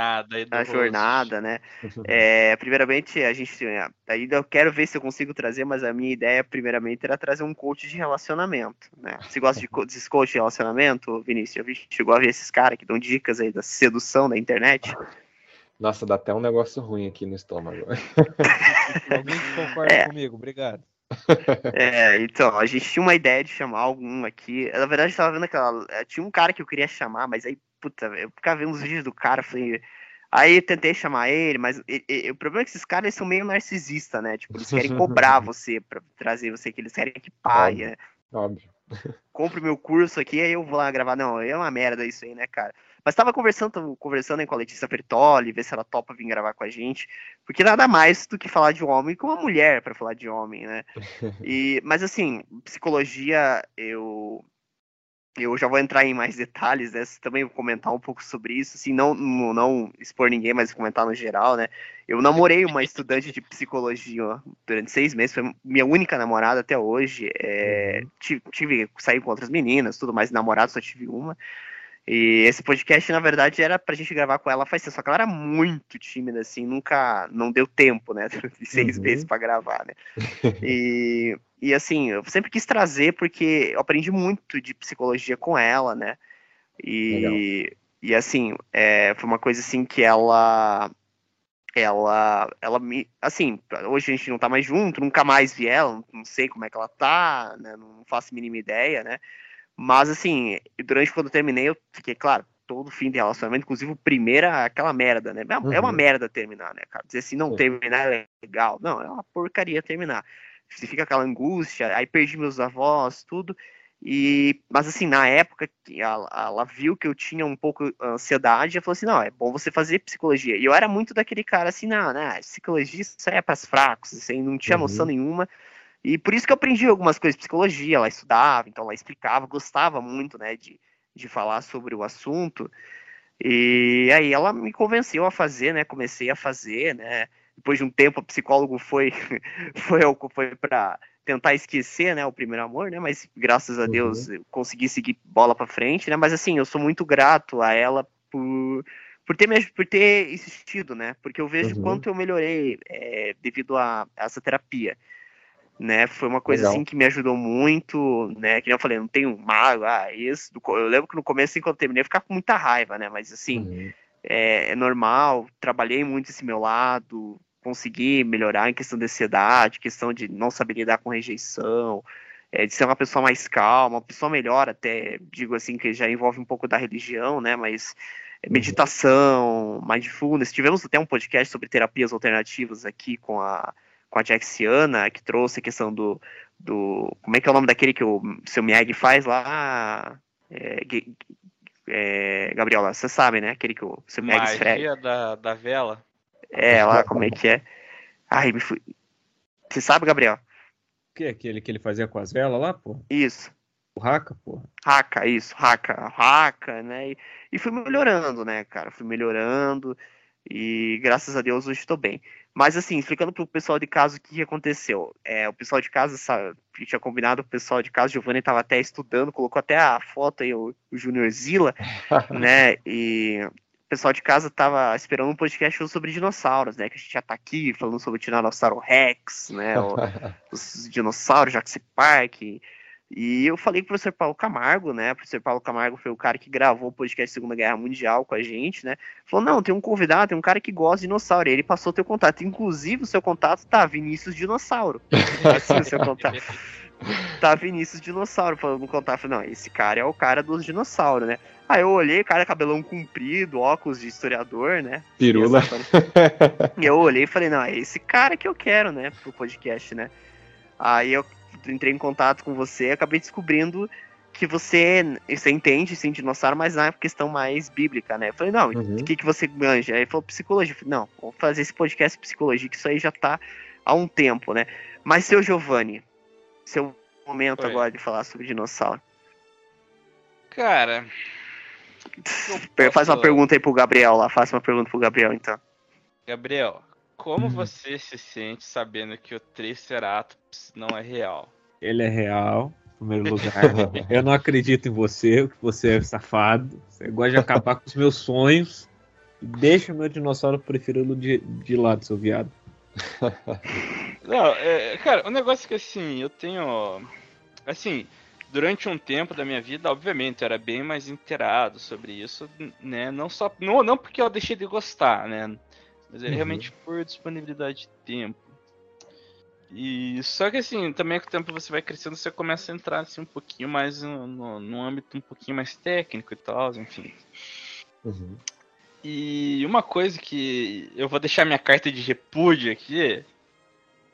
a jornada, né? É, primeiramente, a gente ainda eu quero ver se eu consigo trazer, mas a minha ideia, primeiramente, era trazer um coach de relacionamento, né? Você gosta de, de coach de relacionamento, Vinícius? Já chegou a ver esses caras que dão dicas aí da sedução da internet? Nossa, dá até um negócio ruim aqui no estômago. Alguém concorda é. comigo? Obrigado. É, então, a gente tinha uma ideia de chamar algum aqui. Na verdade, eu tava vendo aquela. Eh, tinha um cara que eu queria chamar, mas aí, puta, eu ficava vendo os vídeos do cara, falei. Aí eu tentei chamar ele, mas o problema é que esses caras são meio narcisistas, né? Tipo, eles querem cobrar você pra trazer você, que eles querem que pague, né? Óbvio. Compre meu curso aqui, aí eu vou lá gravar. Não, é uma merda isso aí, né, cara? Mas tava conversando, conversando com a Letícia Bertoli, ver se ela topa vir gravar com a gente, porque nada mais do que falar de homem com uma mulher para falar de homem, né? E, mas assim, psicologia, eu eu já vou entrar em mais detalhes, né? Também vou comentar um pouco sobre isso, assim, não, não, não expor ninguém, mas comentar no geral, né? Eu namorei uma estudante de psicologia durante seis meses, foi minha única namorada até hoje. É, uhum. tive, tive saí com outras meninas, tudo mais, namorado só tive uma. E esse podcast, na verdade, era pra gente gravar com ela faz tempo, só que ela era muito tímida, assim, nunca, não deu tempo, né, de seis uhum. meses para gravar, né. E, e, assim, eu sempre quis trazer porque eu aprendi muito de psicologia com ela, né, e, e assim, é, foi uma coisa, assim, que ela, ela, ela me, assim, hoje a gente não tá mais junto, nunca mais vi ela, não sei como é que ela tá, né, não faço a mínima ideia, né, mas, assim, durante quando eu terminei, eu fiquei, claro, todo fim de relacionamento, inclusive o primeiro é aquela merda, né? É, uhum. é uma merda terminar, né, cara? Dizer assim, não terminar é legal. Não, é uma porcaria terminar. Você fica aquela angústia, aí perdi meus avós, tudo. E, mas assim, na época que ela, ela, viu que eu tinha um pouco ansiedade, ela falou assim: não, é bom você fazer psicologia. E eu era muito daquele cara assim, não, né? Psicologia isso é para fracos, assim, não tinha uhum. noção nenhuma. E por isso que eu aprendi algumas coisas de psicologia, ela estudava, então ela explicava, gostava muito, né, de, de falar sobre o assunto. E aí ela me convenceu a fazer, né, comecei a fazer, né, depois de um tempo o psicólogo foi foi, foi para tentar esquecer, né, o primeiro amor, né, mas graças a uhum. Deus consegui seguir bola para frente, né, mas assim, eu sou muito grato a ela por por ter, por ter insistido, né? Porque eu vejo uhum. quanto eu melhorei é, devido a, a, essa terapia né? Foi uma coisa Legal. assim que me ajudou muito, né? Que eu falei, não tenho mago, ah, isso. Eu lembro que no começo, assim, quando eu terminei, eu ficava com muita raiva, né? Mas assim, uhum. é, é, normal, trabalhei muito esse meu lado, consegui melhorar em questão de ansiedade, questão de não saber lidar com rejeição, é, de ser uma pessoa mais calma, uma pessoa melhor, até digo assim, que já envolve um pouco da religião, né? Mas uhum. meditação, mindfulness. Tivemos até um podcast sobre terapias alternativas aqui com a com a Jaxiana, que trouxe a questão do, do. Como é que é o nome daquele que o seu Miyagi faz lá? É, é, Gabriela, você sabe, né? Aquele que o seu Miyagi Magia esfrega. da, da vela. É, lá, como é que é? Ai, me fui. Você sabe, Gabriel? O que é aquele que ele fazia com as velas lá, pô? Isso. Haka, porra. Haka, isso, Haka, Haka, né? E, e fui melhorando, né, cara? Fui melhorando e graças a Deus hoje estou bem. Mas assim, explicando para o pessoal de casa o que aconteceu. É, o pessoal de casa, sabe, tinha combinado com o pessoal de casa, Giovanni estava até estudando, colocou até a foto aí, o, o Junior Zilla, né? E o pessoal de casa estava esperando um podcast sobre dinossauros, né? Que a gente já está aqui falando sobre o Tiranossauro Rex, né? Os dinossauros, Jurassic Park. E eu falei com o professor Paulo Camargo, né? O professor Paulo Camargo foi o cara que gravou o podcast Segunda Guerra Mundial com a gente, né? Falou: não, tem um convidado, tem um cara que gosta de dinossauro. E ele passou teu contato. Inclusive, o seu contato tá Vinícius Dinossauro. assim, o seu contato. Tá Vinícius Dinossauro falando no contato. Falei, não, esse cara é o cara dos dinossauros, né? Aí eu olhei, cara, cabelão comprido, óculos de historiador, né? Pirula. E eu olhei e falei, não, é esse cara que eu quero, né, pro podcast, né? Aí eu entrei em contato com você, acabei descobrindo que você, você entende sim dinossauro, mas na questão mais bíblica, né? Eu falei, não, o uhum. que, que você manja? Aí ele falou psicologia. falei, não, vou fazer esse podcast de psicologia, que isso aí já tá há um tempo, né? Mas seu Giovanni, seu momento Oi. agora de falar sobre dinossauro. Cara. Faz uma pergunta aí pro Gabriel lá, faça uma pergunta pro Gabriel então. Gabriel, como uhum. você se sente sabendo que o Triceratops não é real? Ele é real, em primeiro lugar. eu não acredito em você, que você é safado. Você gosta de acabar com os meus sonhos. Deixa o meu dinossauro preferido de, de lado, seu viado. Não, é, cara, o negócio é que assim, eu tenho. Assim, durante um tempo da minha vida, obviamente, eu era bem mais inteirado sobre isso, né? Não só. Não, não porque eu deixei de gostar, né? Mas é uhum. realmente por disponibilidade de tempo. E só que assim, também com o tempo você vai crescendo, você começa a entrar assim um pouquinho mais no, no, no âmbito um pouquinho mais técnico e tal, enfim. Uhum. E uma coisa que eu vou deixar minha carta de repúdio aqui,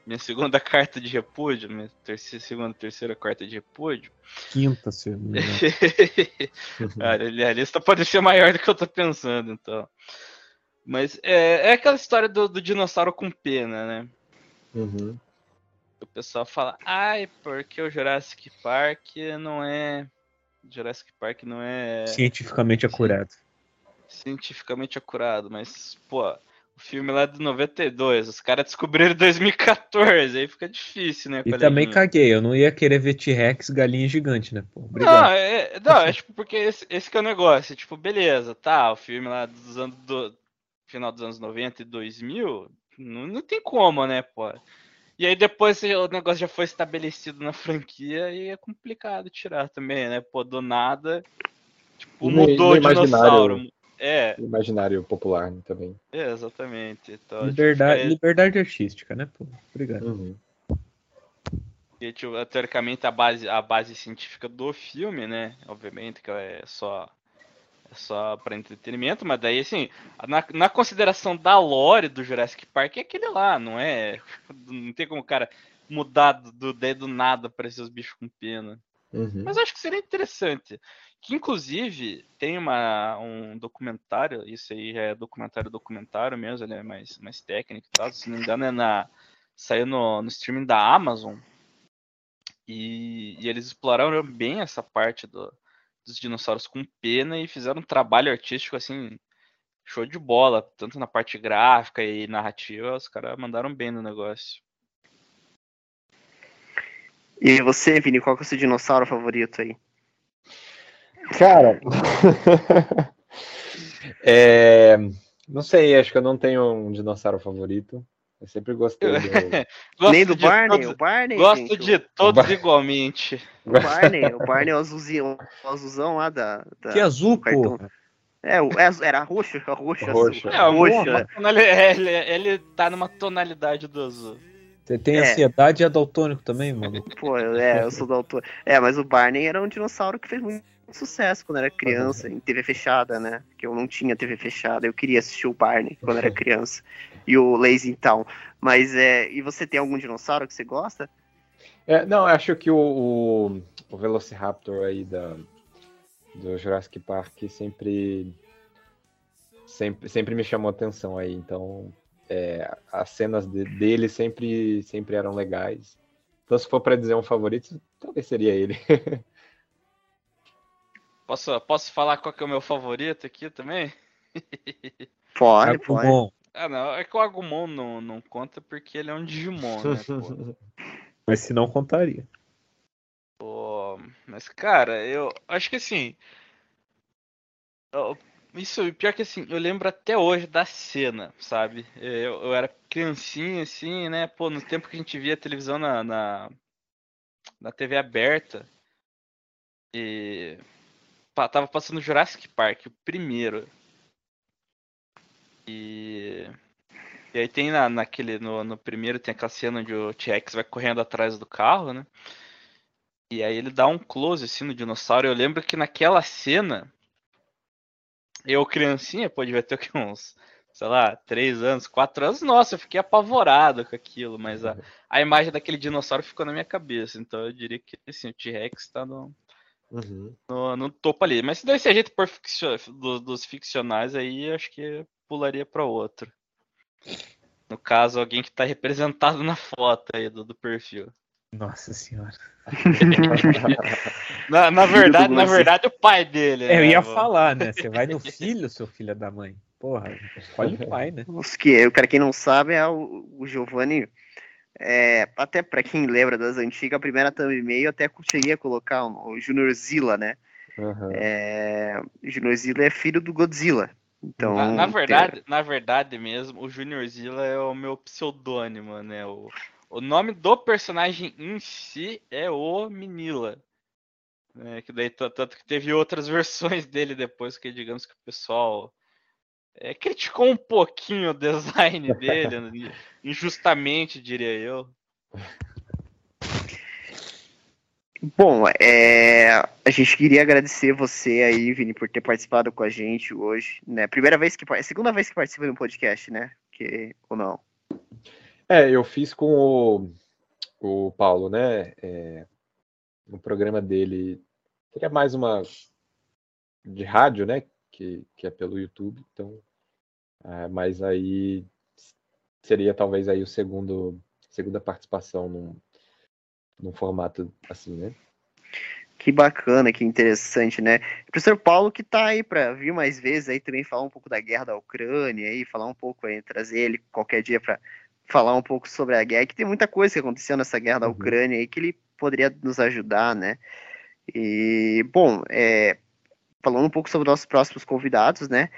minha segunda carta de repúdio, minha terceira, segunda, terceira carta de repúdio. Quinta, segunda. Cara, a lista pode ser maior do que eu tô pensando, então. Mas é, é aquela história do, do, dinossauro com pena, né? Uhum. O pessoal fala, ai, porque o Jurassic Park não é. Jurassic Park não é. Cientificamente acurado. Cientificamente acurado, mas, pô, o filme lá de 92, os caras descobriram em 2014, aí fica difícil, né? E também caguei, eu não ia querer ver T-Rex galinha gigante, né? Pô, obrigado. Não, é, não, é tipo, porque esse, esse que é o negócio, tipo, beleza, tá, o filme lá dos anos do, final dos anos 90 e 2000, não, não tem como, né, pô. E aí depois o negócio já foi estabelecido na franquia e é complicado tirar também, né? Pô, do nada, tipo, mudou o dinossauro. É. Imaginário popular né, também. É, exatamente. Então, liberdade, tipo, é... liberdade artística, né, pô? Obrigado. Uhum. E, tipo, teoricamente a base, a base científica do filme, né? Obviamente que é só só para entretenimento, mas daí assim, na, na, consideração da lore do Jurassic Park é aquele lá, não é? Não tem como o cara mudar do dedo nada para esses bichos com pena. Uhum. Mas acho que seria interessante. Que inclusive tem uma, um documentário, isso aí já é documentário documentário mesmo, ele é mais, mais técnico e tal. Se não me engano, é na. Saiu no, no streaming da Amazon. E, e eles exploraram bem essa parte do, dos dinossauros com pena e fizeram um trabalho artístico assim show de bola, tanto na parte gráfica e narrativa, os caras mandaram bem no negócio. E você, Vini, qual que é o seu dinossauro favorito aí? Cara, é... não sei, acho que eu não tenho um dinossauro favorito. Eu sempre gostei do... Nem do Barney? Todos... O Barney Gosto gente, de todos igualmente. O Barney, o Barney é o azulzinho, o azulzão lá da... da que azul, pô? É, é, era roxo, roxo, roxo. É, roxo. É. Ele, ele tá numa tonalidade do azul. Você tem é. ansiedade e é daltônico também, mano? Pô, é, eu sou daltônico. É, mas o Barney era um dinossauro que fez muito sucesso quando era criança, em TV fechada, né? Que eu não tinha TV fechada, eu queria assistir o Barney quando era criança. E o Lazy Town. Mas é. E você tem algum dinossauro que você gosta? É, não, acho que o, o, o, Velociraptor aí da, do Jurassic Park sempre, sempre, sempre me chamou atenção aí. Então, é, as cenas de, dele sempre, sempre eram legais. Então, se for para dizer um favorito, talvez seria ele. Posso, posso falar qual que é o meu favorito aqui também? Pode, pode. Ah, não, é que o Agumon não, não conta porque ele é um Digimon, né? Pô. Mas se não contaria. Pô, mas cara, eu acho que assim. Isso, pior que assim, eu lembro até hoje da cena, sabe? Eu, eu era criancinha, assim, né? Pô, no tempo que a gente via televisão na, na, na TV aberta. E. Tava passando Jurassic Park, o primeiro. E. E aí tem na, naquele. No, no primeiro tem aquela cena onde o T-Rex vai correndo atrás do carro, né? E aí ele dá um close assim no dinossauro. Eu lembro que naquela cena eu, criancinha, pô, devia ter uns, sei lá, três anos, quatro anos. Nossa, eu fiquei apavorado com aquilo, mas a, a imagem daquele dinossauro ficou na minha cabeça. Então eu diria que assim, o T-Rex tá no, uhum. no, no, topo ali. Mas se desse jeito por ficcio, do, dos ficcionais, aí acho que pularia para outro. No caso, alguém que está representado na foto aí do, do perfil. Nossa senhora. na, na, verdade, na verdade, o pai dele. É, eu né, ia falar, né? Você vai no filho, seu filho da mãe. Porra, escolhe o pai, né? Os que, cara, quem não sabe é o, o Giovanni. É, até para quem lembra das antigas, a primeira thumb meio até cheguei a colocar o Junior Zilla, né? Uhum. É, o Junior Zilla é filho do Godzilla. Então, na, na verdade, tem... na verdade mesmo, o Junior Zilla é o meu pseudônimo, né? O, o nome do personagem em si é o Minila. Né? Que daí tanto que teve outras versões dele depois que digamos que o pessoal é, criticou um pouquinho o design dele, né? injustamente diria eu. Bom, é, a gente queria agradecer você aí, Vini, por ter participado com a gente hoje, né? Primeira vez que, é segunda vez que participa do podcast, né? Que, ou não? É, eu fiz com o, o Paulo, né? É, no programa dele. Seria mais uma de rádio, né? Que, que é pelo YouTube. Então, é, mas aí seria talvez aí o segundo segunda participação num, num formato assim, né? Que bacana, que interessante, né? O professor Paulo que tá aí para vir mais vezes aí também falar um pouco da guerra da Ucrânia aí, falar um pouco aí, trazer ele qualquer dia para falar um pouco sobre a guerra, que tem muita coisa que aconteceu nessa guerra da uhum. Ucrânia aí que ele poderia nos ajudar, né? E, bom, é, falando um pouco sobre nossos próximos convidados, né?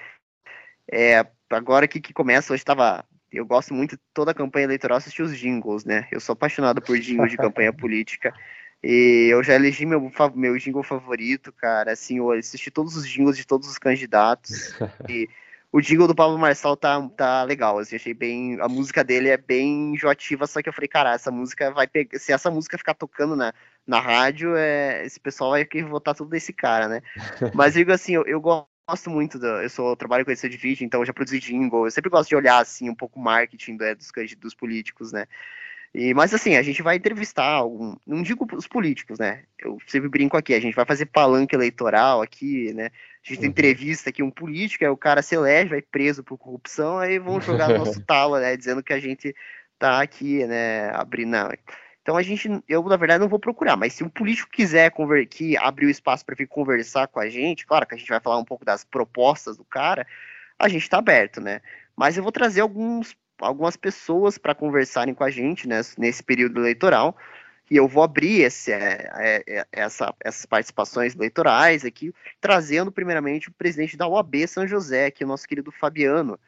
É, agora que, que começa, hoje estava. Eu gosto muito de toda a campanha eleitoral assistir os jingles, né? Eu sou apaixonado por jingles de campanha política. E eu já elegi meu, meu jingle favorito, cara. Assim, eu assisti todos os jingles de todos os candidatos. E o jingle do Pablo Marçal tá, tá legal, assim, achei bem. A música dele é bem enjoativa, só que eu falei, cara, essa música vai pegar. Se essa música ficar tocando na, na rádio, é, esse pessoal vai querer votar tudo desse cara, né? Mas digo assim, eu, eu gosto muito da. Eu sou eu trabalho com edição de vídeo, então eu já produzi jingle. Eu sempre gosto de olhar assim um pouco o marketing né, dos, dos políticos, né? E, mas assim, a gente vai entrevistar algum. Não digo os políticos, né? Eu sempre brinco aqui, a gente vai fazer palanque eleitoral aqui, né? A gente uhum. entrevista aqui, um político, aí o cara se elege, vai preso por corrupção, aí vão jogar no nosso talo, né? Dizendo que a gente tá aqui, né? Abrindo. Então a gente, eu na verdade não vou procurar, mas se um político quiser conver, que abrir o espaço para vir conversar com a gente, claro que a gente vai falar um pouco das propostas do cara, a gente está aberto, né? Mas eu vou trazer alguns algumas pessoas para conversarem com a gente né, nesse período eleitoral. E eu vou abrir esse, é, é, é, essa, essas participações eleitorais aqui, trazendo primeiramente o presidente da OAB São José, que é o nosso querido Fabiano,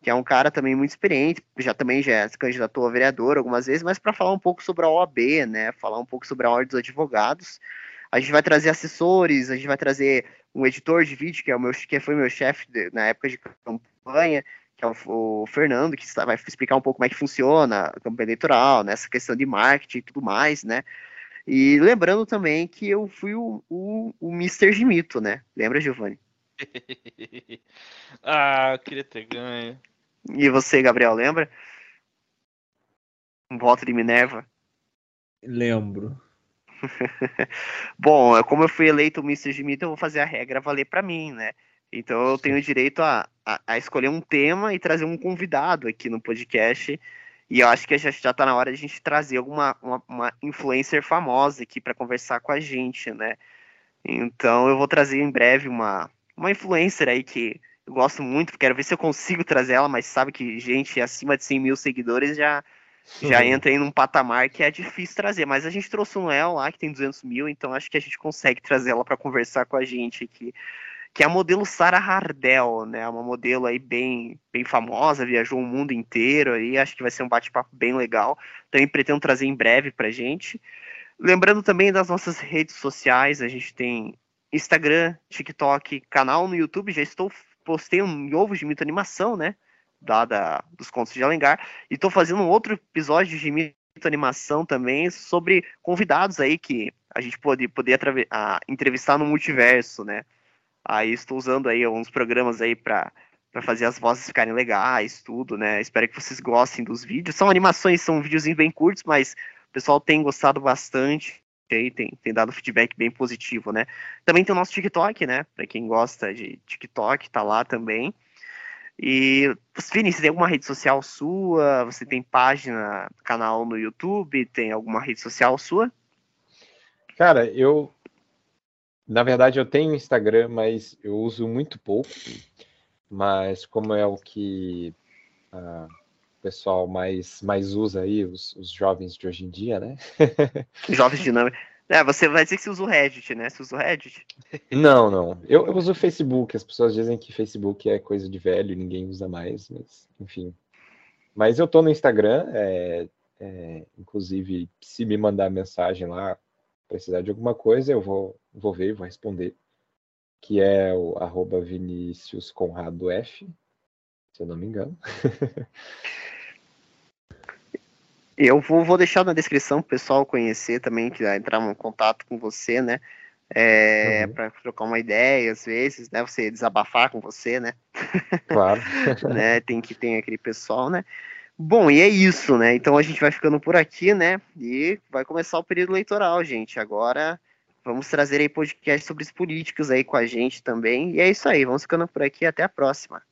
que é um cara também muito experiente, já também já se candidatou a vereador algumas vezes, mas para falar um pouco sobre a OAB, né, falar um pouco sobre a Ordem dos Advogados. A gente vai trazer assessores, a gente vai trazer um editor de vídeo, que, é o meu, que foi meu chefe na época de campanha, que é o, o Fernando, que vai explicar um pouco como é que funciona a campanha eleitoral, nessa né, questão de marketing e tudo mais, né? E lembrando também que eu fui o, o, o Mr. Gimito, né? Lembra, Giovanni? ah, eu queria ter ganho. E você, Gabriel, lembra? Um voto de Minerva? Lembro. Bom, como eu fui eleito o Mr. Gimito, eu vou fazer a regra valer para mim, né? Então eu tenho direito a, a, a, escolher um tema e trazer um convidado aqui no podcast. E eu acho que já está na hora de a gente trazer alguma uma, uma influencer famosa aqui para conversar com a gente, né? Então eu vou trazer em breve uma, uma influencer aí que eu gosto muito, quero ver se eu consigo trazer ela, mas sabe que gente acima de 100 mil seguidores já, já uhum. entra em um patamar que é difícil trazer. Mas a gente trouxe um Léo lá que tem 200 mil, então acho que a gente consegue trazer ela para conversar com a gente aqui. Que é a modelo Sara Hardell, né? Uma modelo aí bem, bem famosa, viajou o mundo inteiro aí, acho que vai ser um bate-papo bem legal. Também pretendo trazer em breve pra gente. Lembrando também das nossas redes sociais, a gente tem Instagram, TikTok, canal no YouTube, já estou postei um de Mito Animação, né? Da, da, dos contos de Alengar. E estou fazendo um outro episódio de Mito Animação também sobre convidados aí que a gente pode poder entrevistar no multiverso, né? Aí estou usando aí alguns programas aí para para fazer as vozes ficarem legais, tudo, né? Espero que vocês gostem dos vídeos. São animações, são videozinhos bem curtos, mas o pessoal tem gostado bastante aí, tem, tem dado feedback bem positivo, né? Também tem o nosso TikTok, né? Para quem gosta de TikTok, tá lá também. E, Vini, você tem alguma rede social sua? Você tem página, canal no YouTube? Tem alguma rede social sua? Cara, eu. Na verdade, eu tenho Instagram, mas eu uso muito pouco. Mas, como é o que ah, o pessoal mais, mais usa aí, os, os jovens de hoje em dia, né? jovens dinâmicos. É, você vai dizer que você usa o Reddit, né? Você usa o Reddit? Não, não. Eu, eu uso o Facebook. As pessoas dizem que Facebook é coisa de velho, ninguém usa mais, mas enfim. Mas eu tô no Instagram, é, é, inclusive, se me mandar mensagem lá, precisar de alguma coisa, eu vou, vou ver e vou responder. Que é o arroba Vinicius Conrado F, se eu não me engano. Eu vou, vou deixar na descrição o pessoal conhecer também, que entrar em contato com você, né? É, uhum. para trocar uma ideia, às vezes, né? Você desabafar com você, né? Claro. né? Tem que ter aquele pessoal, né? Bom, e é isso, né? Então a gente vai ficando por aqui, né? E vai começar o período eleitoral, gente. Agora vamos trazer aí podcast sobre os políticos aí com a gente também. E é isso aí, vamos ficando por aqui. Até a próxima.